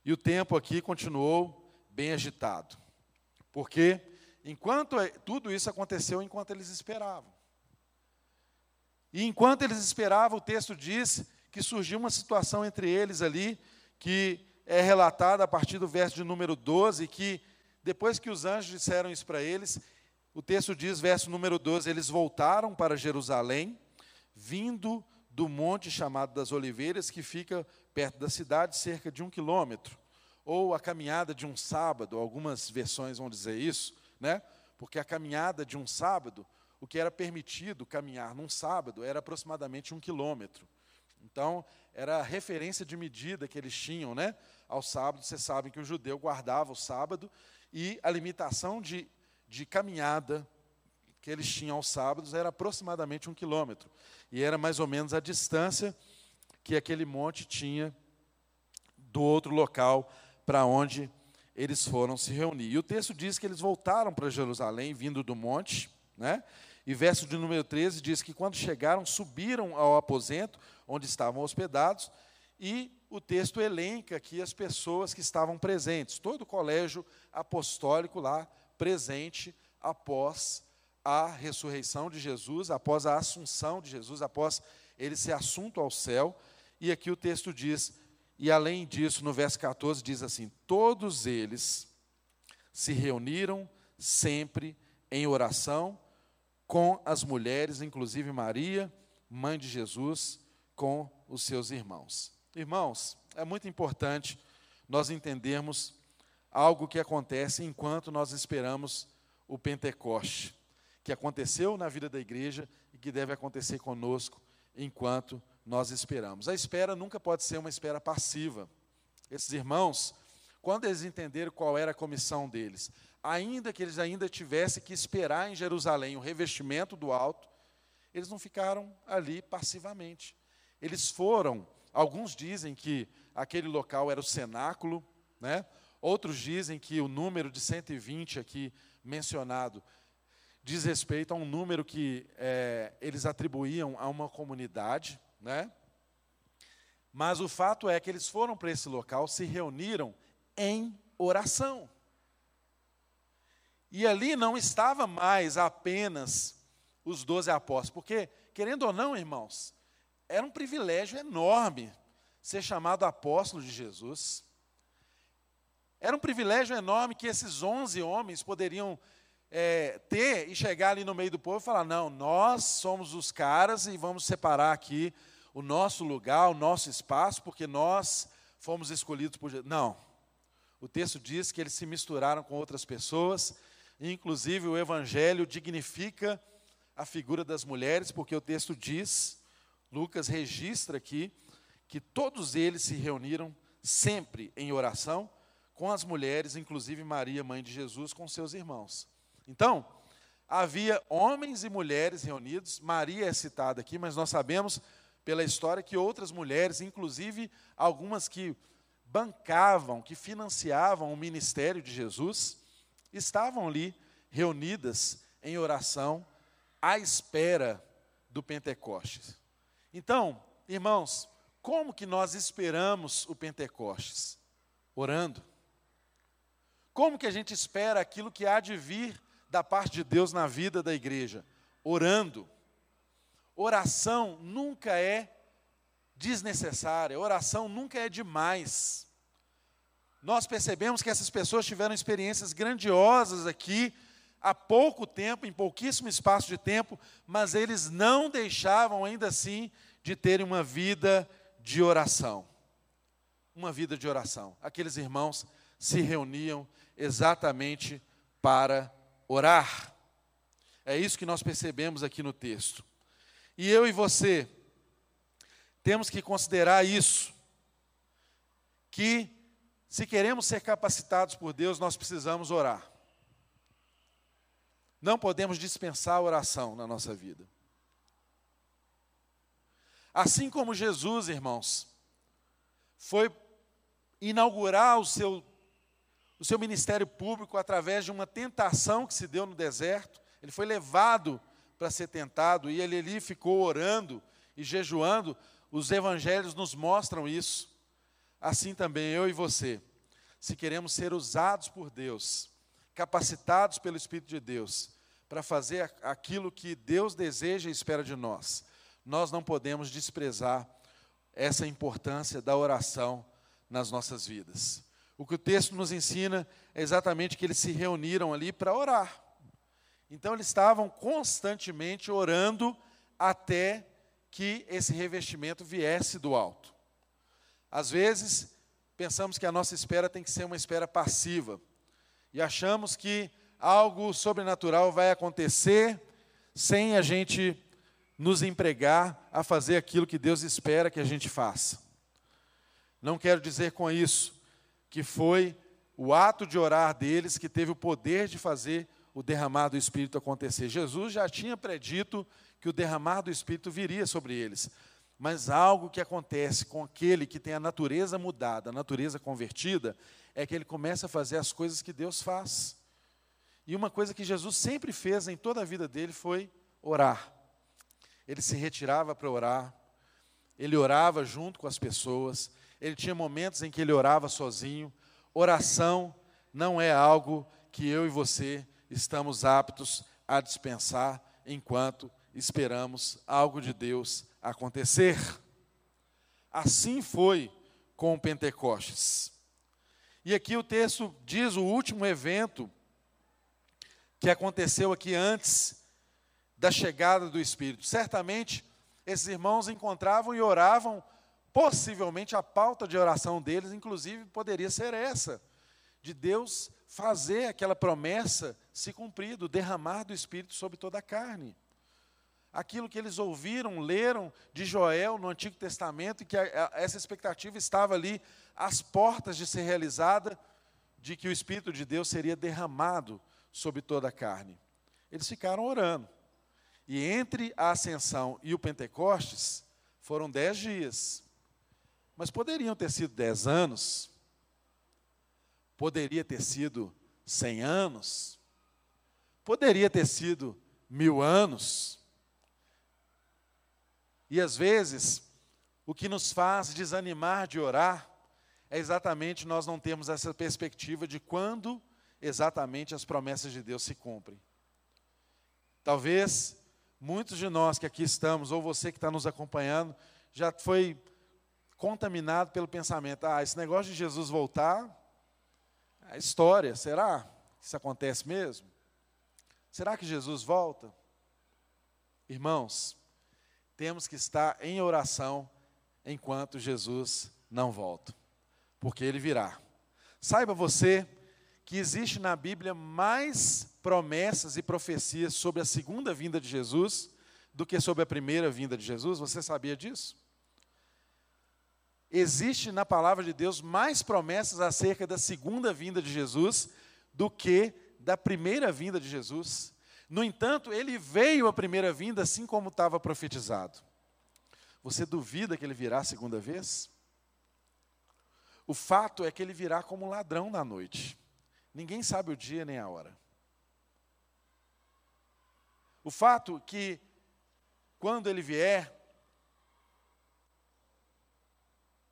E o tempo aqui continuou bem agitado, porque enquanto é, tudo isso aconteceu enquanto eles esperavam. E enquanto eles esperavam, o texto diz que surgiu uma situação entre eles ali, que é relatada a partir do verso de número 12, que depois que os anjos disseram isso para eles, o texto diz, verso número 12: eles voltaram para Jerusalém, vindo do monte chamado das Oliveiras, que fica perto da cidade, cerca de um quilômetro. Ou a caminhada de um sábado, algumas versões vão dizer isso, né? porque a caminhada de um sábado, o que era permitido caminhar num sábado era aproximadamente um quilômetro. Então, era a referência de medida que eles tinham né? ao sábado. Vocês sabem que o judeu guardava o sábado e a limitação de de caminhada que eles tinham aos sábados era aproximadamente um quilômetro. E era mais ou menos a distância que aquele monte tinha do outro local para onde eles foram se reunir. E o texto diz que eles voltaram para Jerusalém, vindo do monte, né? E verso de número 13 diz que quando chegaram, subiram ao aposento onde estavam hospedados, e o texto elenca aqui as pessoas que estavam presentes, todo o colégio apostólico lá presente após a ressurreição de Jesus, após a assunção de Jesus, após ele ser assunto ao céu. E aqui o texto diz, e além disso, no verso 14 diz assim: Todos eles se reuniram sempre em oração com as mulheres, inclusive Maria, mãe de Jesus, com os seus irmãos. Irmãos, é muito importante nós entendermos algo que acontece enquanto nós esperamos o Pentecoste, que aconteceu na vida da igreja e que deve acontecer conosco enquanto nós esperamos. A espera nunca pode ser uma espera passiva. Esses irmãos, quando eles entenderam qual era a comissão deles, ainda que eles ainda tivessem que esperar em Jerusalém o revestimento do alto, eles não ficaram ali passivamente. Eles foram, alguns dizem que aquele local era o cenáculo, né? Outros dizem que o número de 120 aqui mencionado diz respeito a um número que é, eles atribuíam a uma comunidade, né? Mas o fato é que eles foram para esse local, se reuniram em oração. E ali não estava mais apenas os doze apóstolos, porque, querendo ou não, irmãos, era um privilégio enorme ser chamado apóstolo de Jesus. Era um privilégio enorme que esses 11 homens poderiam é, ter e chegar ali no meio do povo e falar: não, nós somos os caras e vamos separar aqui o nosso lugar, o nosso espaço, porque nós fomos escolhidos por. Não. O texto diz que eles se misturaram com outras pessoas, inclusive o Evangelho dignifica a figura das mulheres, porque o texto diz, Lucas registra aqui, que todos eles se reuniram sempre em oração com as mulheres, inclusive Maria, mãe de Jesus, com seus irmãos. Então, havia homens e mulheres reunidos, Maria é citada aqui, mas nós sabemos pela história que outras mulheres, inclusive algumas que bancavam, que financiavam o ministério de Jesus, estavam ali reunidas em oração à espera do Pentecostes. Então, irmãos, como que nós esperamos o Pentecostes? Orando. Como que a gente espera aquilo que há de vir da parte de Deus na vida da igreja? Orando. Oração nunca é desnecessária, oração nunca é demais. Nós percebemos que essas pessoas tiveram experiências grandiosas aqui, há pouco tempo, em pouquíssimo espaço de tempo, mas eles não deixavam ainda assim de terem uma vida de oração. Uma vida de oração. Aqueles irmãos se reuniam exatamente para orar. É isso que nós percebemos aqui no texto. E eu e você temos que considerar isso, que se queremos ser capacitados por Deus, nós precisamos orar. Não podemos dispensar a oração na nossa vida. Assim como Jesus, irmãos, foi inaugurar o seu, o seu ministério público através de uma tentação que se deu no deserto, ele foi levado para ser tentado e ele ali ficou orando e jejuando. Os evangelhos nos mostram isso. Assim também eu e você, se queremos ser usados por Deus, capacitados pelo Espírito de Deus para fazer aquilo que Deus deseja e espera de nós. Nós não podemos desprezar essa importância da oração nas nossas vidas. O que o texto nos ensina é exatamente que eles se reuniram ali para orar. Então eles estavam constantemente orando até que esse revestimento viesse do alto. Às vezes, pensamos que a nossa espera tem que ser uma espera passiva e achamos que algo sobrenatural vai acontecer sem a gente nos empregar a fazer aquilo que Deus espera que a gente faça. Não quero dizer com isso que foi o ato de orar deles que teve o poder de fazer o derramar do Espírito acontecer. Jesus já tinha predito que o derramar do Espírito viria sobre eles. Mas algo que acontece com aquele que tem a natureza mudada, a natureza convertida, é que ele começa a fazer as coisas que Deus faz. E uma coisa que Jesus sempre fez em toda a vida dele foi orar. Ele se retirava para orar, ele orava junto com as pessoas, ele tinha momentos em que ele orava sozinho. Oração não é algo que eu e você estamos aptos a dispensar enquanto esperamos algo de Deus acontecer. Assim foi com o Pentecostes. E aqui o texto diz o último evento que aconteceu aqui antes da chegada do Espírito. Certamente, esses irmãos encontravam e oravam, possivelmente a pauta de oração deles, inclusive, poderia ser essa: de Deus fazer aquela promessa se cumprir, do derramar do Espírito sobre toda a carne. Aquilo que eles ouviram, leram de Joel no Antigo Testamento, e que essa expectativa estava ali às portas de ser realizada, de que o Espírito de Deus seria derramado sobre toda a carne. Eles ficaram orando. E entre a ascensão e o Pentecostes foram dez dias. Mas poderiam ter sido dez anos, poderia ter sido cem anos, poderia ter sido mil anos. E às vezes, o que nos faz desanimar de orar é exatamente nós não temos essa perspectiva de quando exatamente as promessas de Deus se cumprem. Talvez muitos de nós que aqui estamos, ou você que está nos acompanhando, já foi contaminado pelo pensamento: ah, esse negócio de Jesus voltar, a história, será que isso acontece mesmo? Será que Jesus volta? Irmãos, temos que estar em oração enquanto Jesus não volta, porque ele virá. Saiba você que existe na Bíblia mais promessas e profecias sobre a segunda vinda de Jesus do que sobre a primeira vinda de Jesus. Você sabia disso? Existe na palavra de Deus mais promessas acerca da segunda vinda de Jesus do que da primeira vinda de Jesus. No entanto, ele veio a primeira vinda assim como estava profetizado. Você duvida que ele virá a segunda vez? O fato é que ele virá como ladrão da noite. Ninguém sabe o dia nem a hora. O fato que quando ele vier,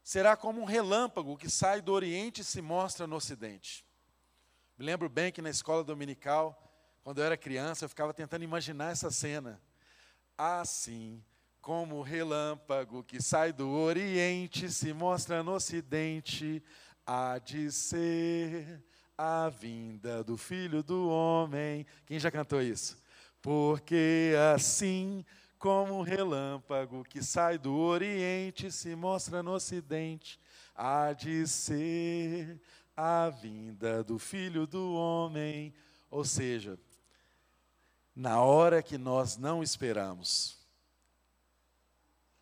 será como um relâmpago que sai do Oriente e se mostra no Ocidente. Me lembro bem que na escola dominical, quando eu era criança, eu ficava tentando imaginar essa cena. Assim como o relâmpago que sai do Oriente se mostra no Ocidente, há de ser a vinda do Filho do Homem. Quem já cantou isso? Porque assim como um relâmpago que sai do Oriente se mostra no Ocidente, há de ser a vinda do Filho do Homem. Ou seja, na hora que nós não esperamos,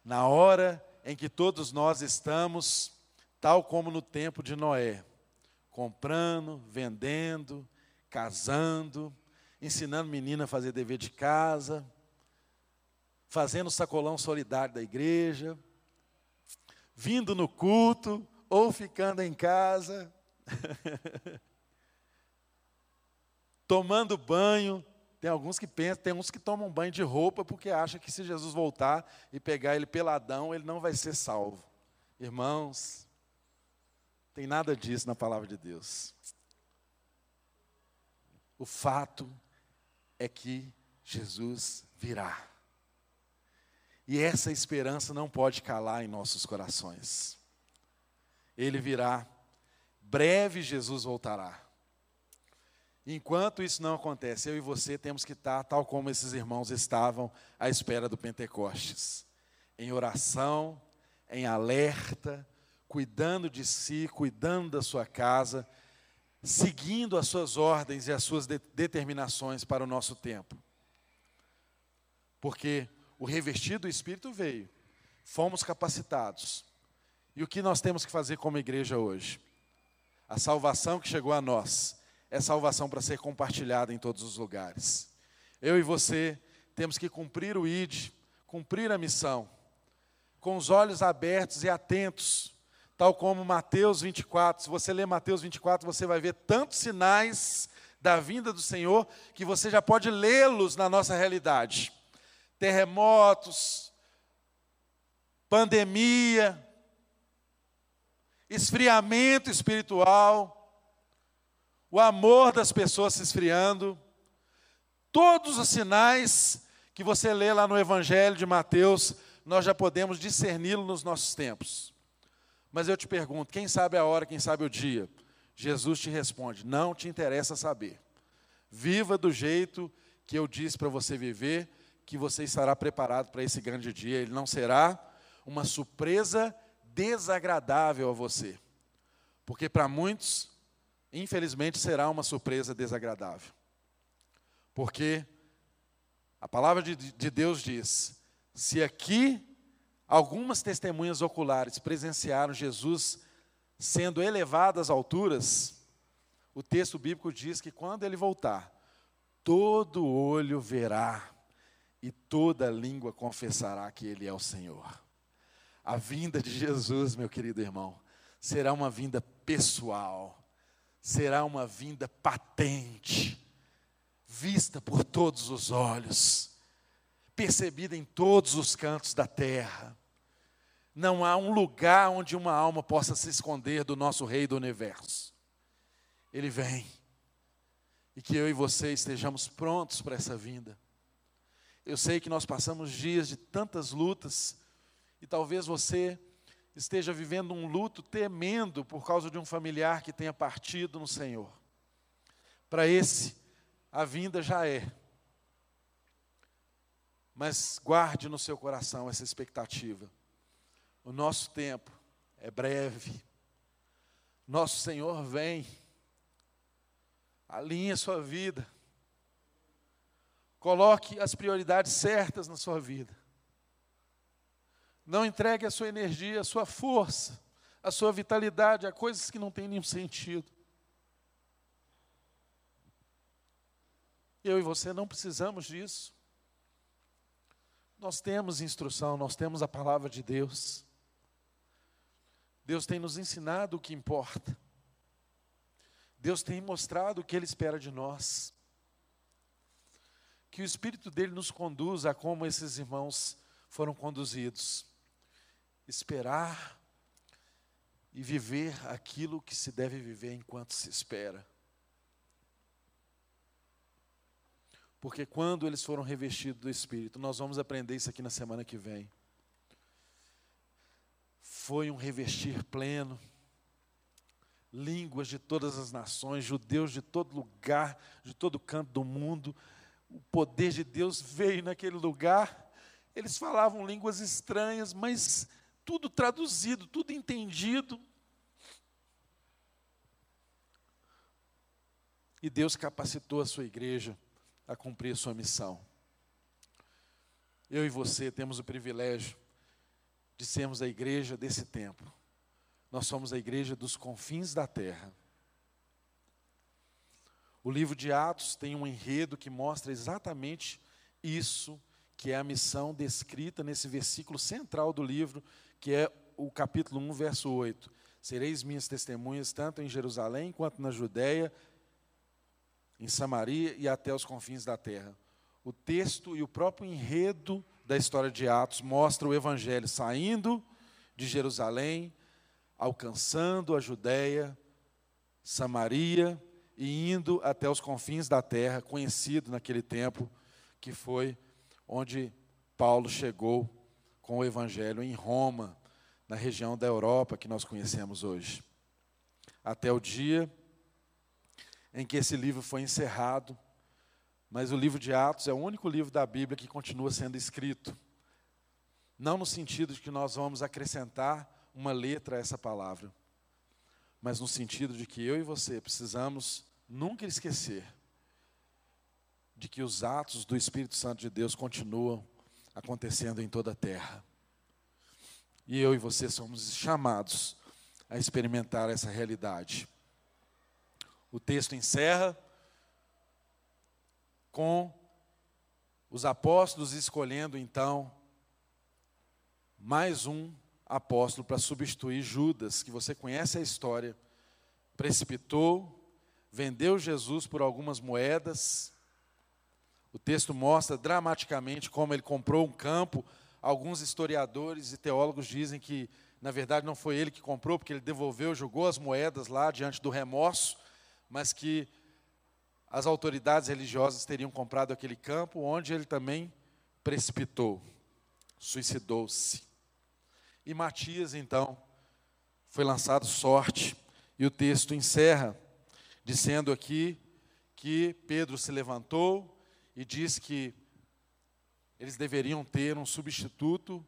na hora em que todos nós estamos, tal como no tempo de Noé, comprando, vendendo, casando, ensinando menina a fazer dever de casa, fazendo sacolão solidário da igreja, vindo no culto ou ficando em casa, tomando banho. Tem alguns que pensam, tem uns que tomam banho de roupa porque acham que se Jesus voltar e pegar ele peladão, ele não vai ser salvo. Irmãos, tem nada disso na palavra de Deus. O fato é que Jesus virá. E essa esperança não pode calar em nossos corações. Ele virá, breve Jesus voltará. Enquanto isso não acontece, eu e você temos que estar tal como esses irmãos estavam à espera do Pentecostes, em oração, em alerta, cuidando de si, cuidando da sua casa, seguindo as suas ordens e as suas de determinações para o nosso tempo. Porque o revestido do Espírito veio, fomos capacitados. E o que nós temos que fazer como igreja hoje? A salvação que chegou a nós é salvação para ser compartilhada em todos os lugares. Eu e você temos que cumprir o ID, cumprir a missão, com os olhos abertos e atentos, tal como Mateus 24. Se você ler Mateus 24, você vai ver tantos sinais da vinda do Senhor que você já pode lê-los na nossa realidade terremotos, pandemia, esfriamento espiritual, o amor das pessoas se esfriando, todos os sinais que você lê lá no Evangelho de Mateus, nós já podemos discerni-lo nos nossos tempos. Mas eu te pergunto, quem sabe a hora, quem sabe o dia? Jesus te responde: não te interessa saber. Viva do jeito que eu disse para você viver, que você estará preparado para esse grande dia. Ele não será uma surpresa desagradável a você. Porque para muitos, infelizmente, será uma surpresa desagradável. Porque a palavra de, de Deus diz: se aqui algumas testemunhas oculares presenciaram Jesus sendo elevado às alturas, o texto bíblico diz que quando ele voltar, todo olho verá e toda língua confessará que Ele é o Senhor. A vinda de Jesus, meu querido irmão, será uma vinda pessoal, será uma vinda patente, vista por todos os olhos, percebida em todos os cantos da terra. Não há um lugar onde uma alma possa se esconder do nosso Rei do universo. Ele vem. E que eu e você estejamos prontos para essa vinda eu sei que nós passamos dias de tantas lutas e talvez você esteja vivendo um luto tremendo por causa de um familiar que tenha partido no Senhor. Para esse, a vinda já é. Mas guarde no seu coração essa expectativa. O nosso tempo é breve. Nosso Senhor vem. Alinhe a sua vida. Coloque as prioridades certas na sua vida. Não entregue a sua energia, a sua força a sua vitalidade a coisas que não têm nenhum sentido. Eu e você não precisamos disso. Nós temos instrução, nós temos a palavra de Deus. Deus tem nos ensinado o que importa. Deus tem mostrado o que Ele espera de nós. Que o Espírito dele nos conduza a como esses irmãos foram conduzidos. Esperar e viver aquilo que se deve viver enquanto se espera. Porque quando eles foram revestidos do Espírito, nós vamos aprender isso aqui na semana que vem. Foi um revestir pleno, línguas de todas as nações, judeus de todo lugar, de todo canto do mundo. O poder de Deus veio naquele lugar. Eles falavam línguas estranhas, mas tudo traduzido, tudo entendido. E Deus capacitou a sua igreja a cumprir sua missão. Eu e você temos o privilégio de sermos a igreja desse tempo. Nós somos a igreja dos confins da terra. O livro de Atos tem um enredo que mostra exatamente isso, que é a missão descrita nesse versículo central do livro, que é o capítulo 1, verso 8. Sereis minhas testemunhas tanto em Jerusalém quanto na Judéia em Samaria e até os confins da terra. O texto e o próprio enredo da história de Atos mostra o evangelho saindo de Jerusalém, alcançando a Judéia, Samaria e indo até os confins da terra, conhecido naquele tempo que foi onde Paulo chegou com o evangelho em Roma, na região da Europa que nós conhecemos hoje. Até o dia em que esse livro foi encerrado, mas o livro de Atos é o único livro da Bíblia que continua sendo escrito. Não no sentido de que nós vamos acrescentar uma letra a essa palavra, mas no sentido de que eu e você precisamos nunca esquecer de que os atos do Espírito Santo de Deus continuam acontecendo em toda a terra. E eu e você somos chamados a experimentar essa realidade. O texto encerra com os apóstolos escolhendo então mais um apóstolo para substituir Judas, que você conhece a história, precipitou, vendeu Jesus por algumas moedas. O texto mostra dramaticamente como ele comprou um campo. Alguns historiadores e teólogos dizem que, na verdade, não foi ele que comprou, porque ele devolveu, jogou as moedas lá diante do remorso mas que as autoridades religiosas teriam comprado aquele campo, onde ele também precipitou, suicidou-se. E Matias, então, foi lançado sorte, e o texto encerra dizendo aqui que Pedro se levantou e disse que eles deveriam ter um substituto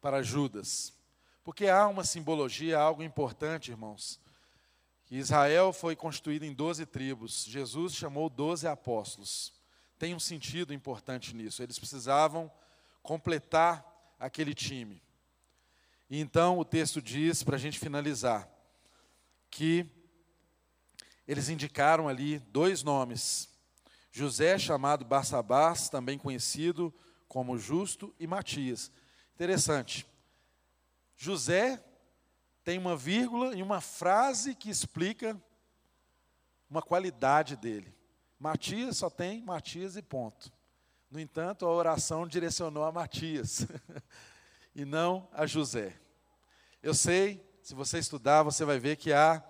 para Judas. Porque há uma simbologia, algo importante, irmãos, que Israel foi constituído em doze tribos. Jesus chamou doze apóstolos. Tem um sentido importante nisso. Eles precisavam completar aquele time. E então o texto diz, para a gente finalizar, que eles indicaram ali dois nomes: José, chamado Barsabás, também conhecido como Justo, e Matias. Interessante. José tem uma vírgula e uma frase que explica uma qualidade dele. Matias só tem Matias e ponto. No entanto, a oração direcionou a Matias e não a José. Eu sei, se você estudar, você vai ver que há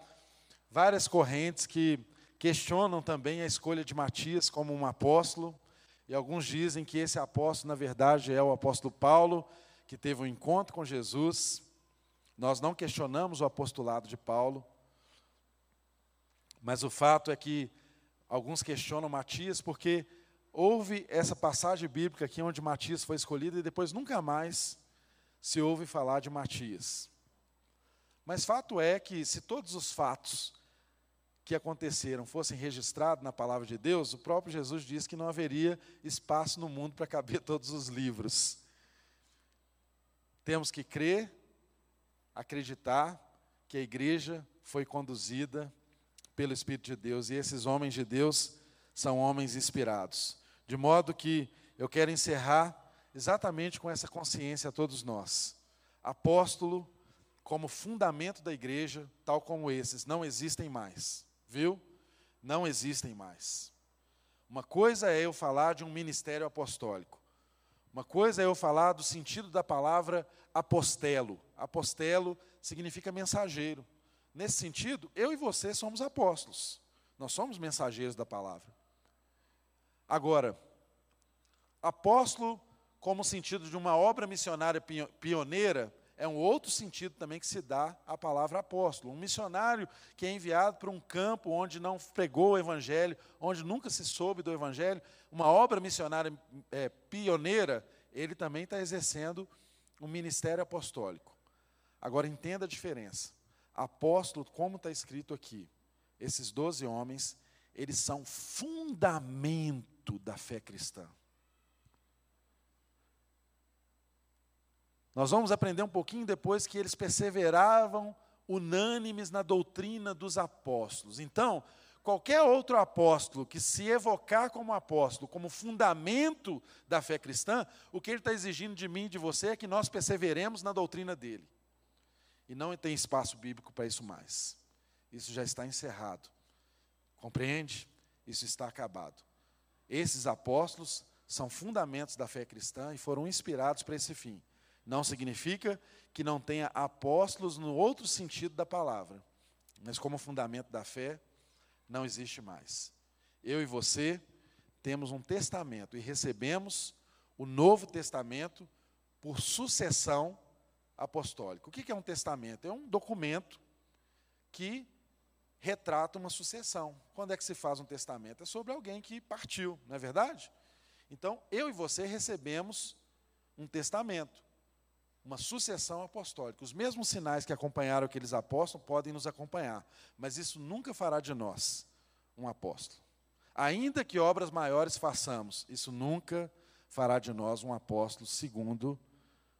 várias correntes que questionam também a escolha de Matias como um apóstolo, e alguns dizem que esse apóstolo, na verdade, é o apóstolo Paulo, que teve um encontro com Jesus nós não questionamos o apostolado de Paulo, mas o fato é que alguns questionam Matias porque houve essa passagem bíblica aqui onde Matias foi escolhido e depois nunca mais se ouve falar de Matias. Mas fato é que se todos os fatos que aconteceram fossem registrados na palavra de Deus, o próprio Jesus disse que não haveria espaço no mundo para caber todos os livros. Temos que crer acreditar que a igreja foi conduzida pelo Espírito de Deus e esses homens de Deus são homens inspirados. De modo que eu quero encerrar exatamente com essa consciência a todos nós. Apóstolo como fundamento da igreja, tal como esses, não existem mais, viu? Não existem mais. Uma coisa é eu falar de um ministério apostólico. Uma coisa é eu falar do sentido da palavra apostelo. Apostelo significa mensageiro. Nesse sentido, eu e você somos apóstolos. Nós somos mensageiros da palavra. Agora, apóstolo, como sentido de uma obra missionária pioneira, é um outro sentido também que se dá à palavra apóstolo. Um missionário que é enviado para um campo onde não pregou o evangelho, onde nunca se soube do evangelho, uma obra missionária é, pioneira, ele também está exercendo um ministério apostólico. Agora entenda a diferença. Apóstolo, como está escrito aqui, esses doze homens, eles são fundamento da fé cristã. Nós vamos aprender um pouquinho depois que eles perseveravam unânimes na doutrina dos apóstolos. Então, qualquer outro apóstolo que se evocar como apóstolo, como fundamento da fé cristã, o que ele está exigindo de mim e de você é que nós perseveremos na doutrina dele. E não tem espaço bíblico para isso mais. Isso já está encerrado. Compreende? Isso está acabado. Esses apóstolos são fundamentos da fé cristã e foram inspirados para esse fim. Não significa que não tenha apóstolos no outro sentido da palavra, mas como fundamento da fé, não existe mais. Eu e você temos um testamento e recebemos o Novo Testamento por sucessão apostólica. O que é um testamento? É um documento que retrata uma sucessão. Quando é que se faz um testamento? É sobre alguém que partiu, não é verdade? Então, eu e você recebemos um testamento uma sucessão apostólica. Os mesmos sinais que acompanharam aqueles apóstolos podem nos acompanhar, mas isso nunca fará de nós um apóstolo. Ainda que obras maiores façamos, isso nunca fará de nós um apóstolo segundo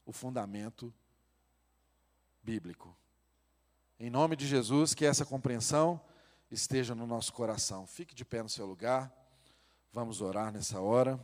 o fundamento bíblico. Em nome de Jesus, que essa compreensão esteja no nosso coração. Fique de pé no seu lugar. Vamos orar nessa hora.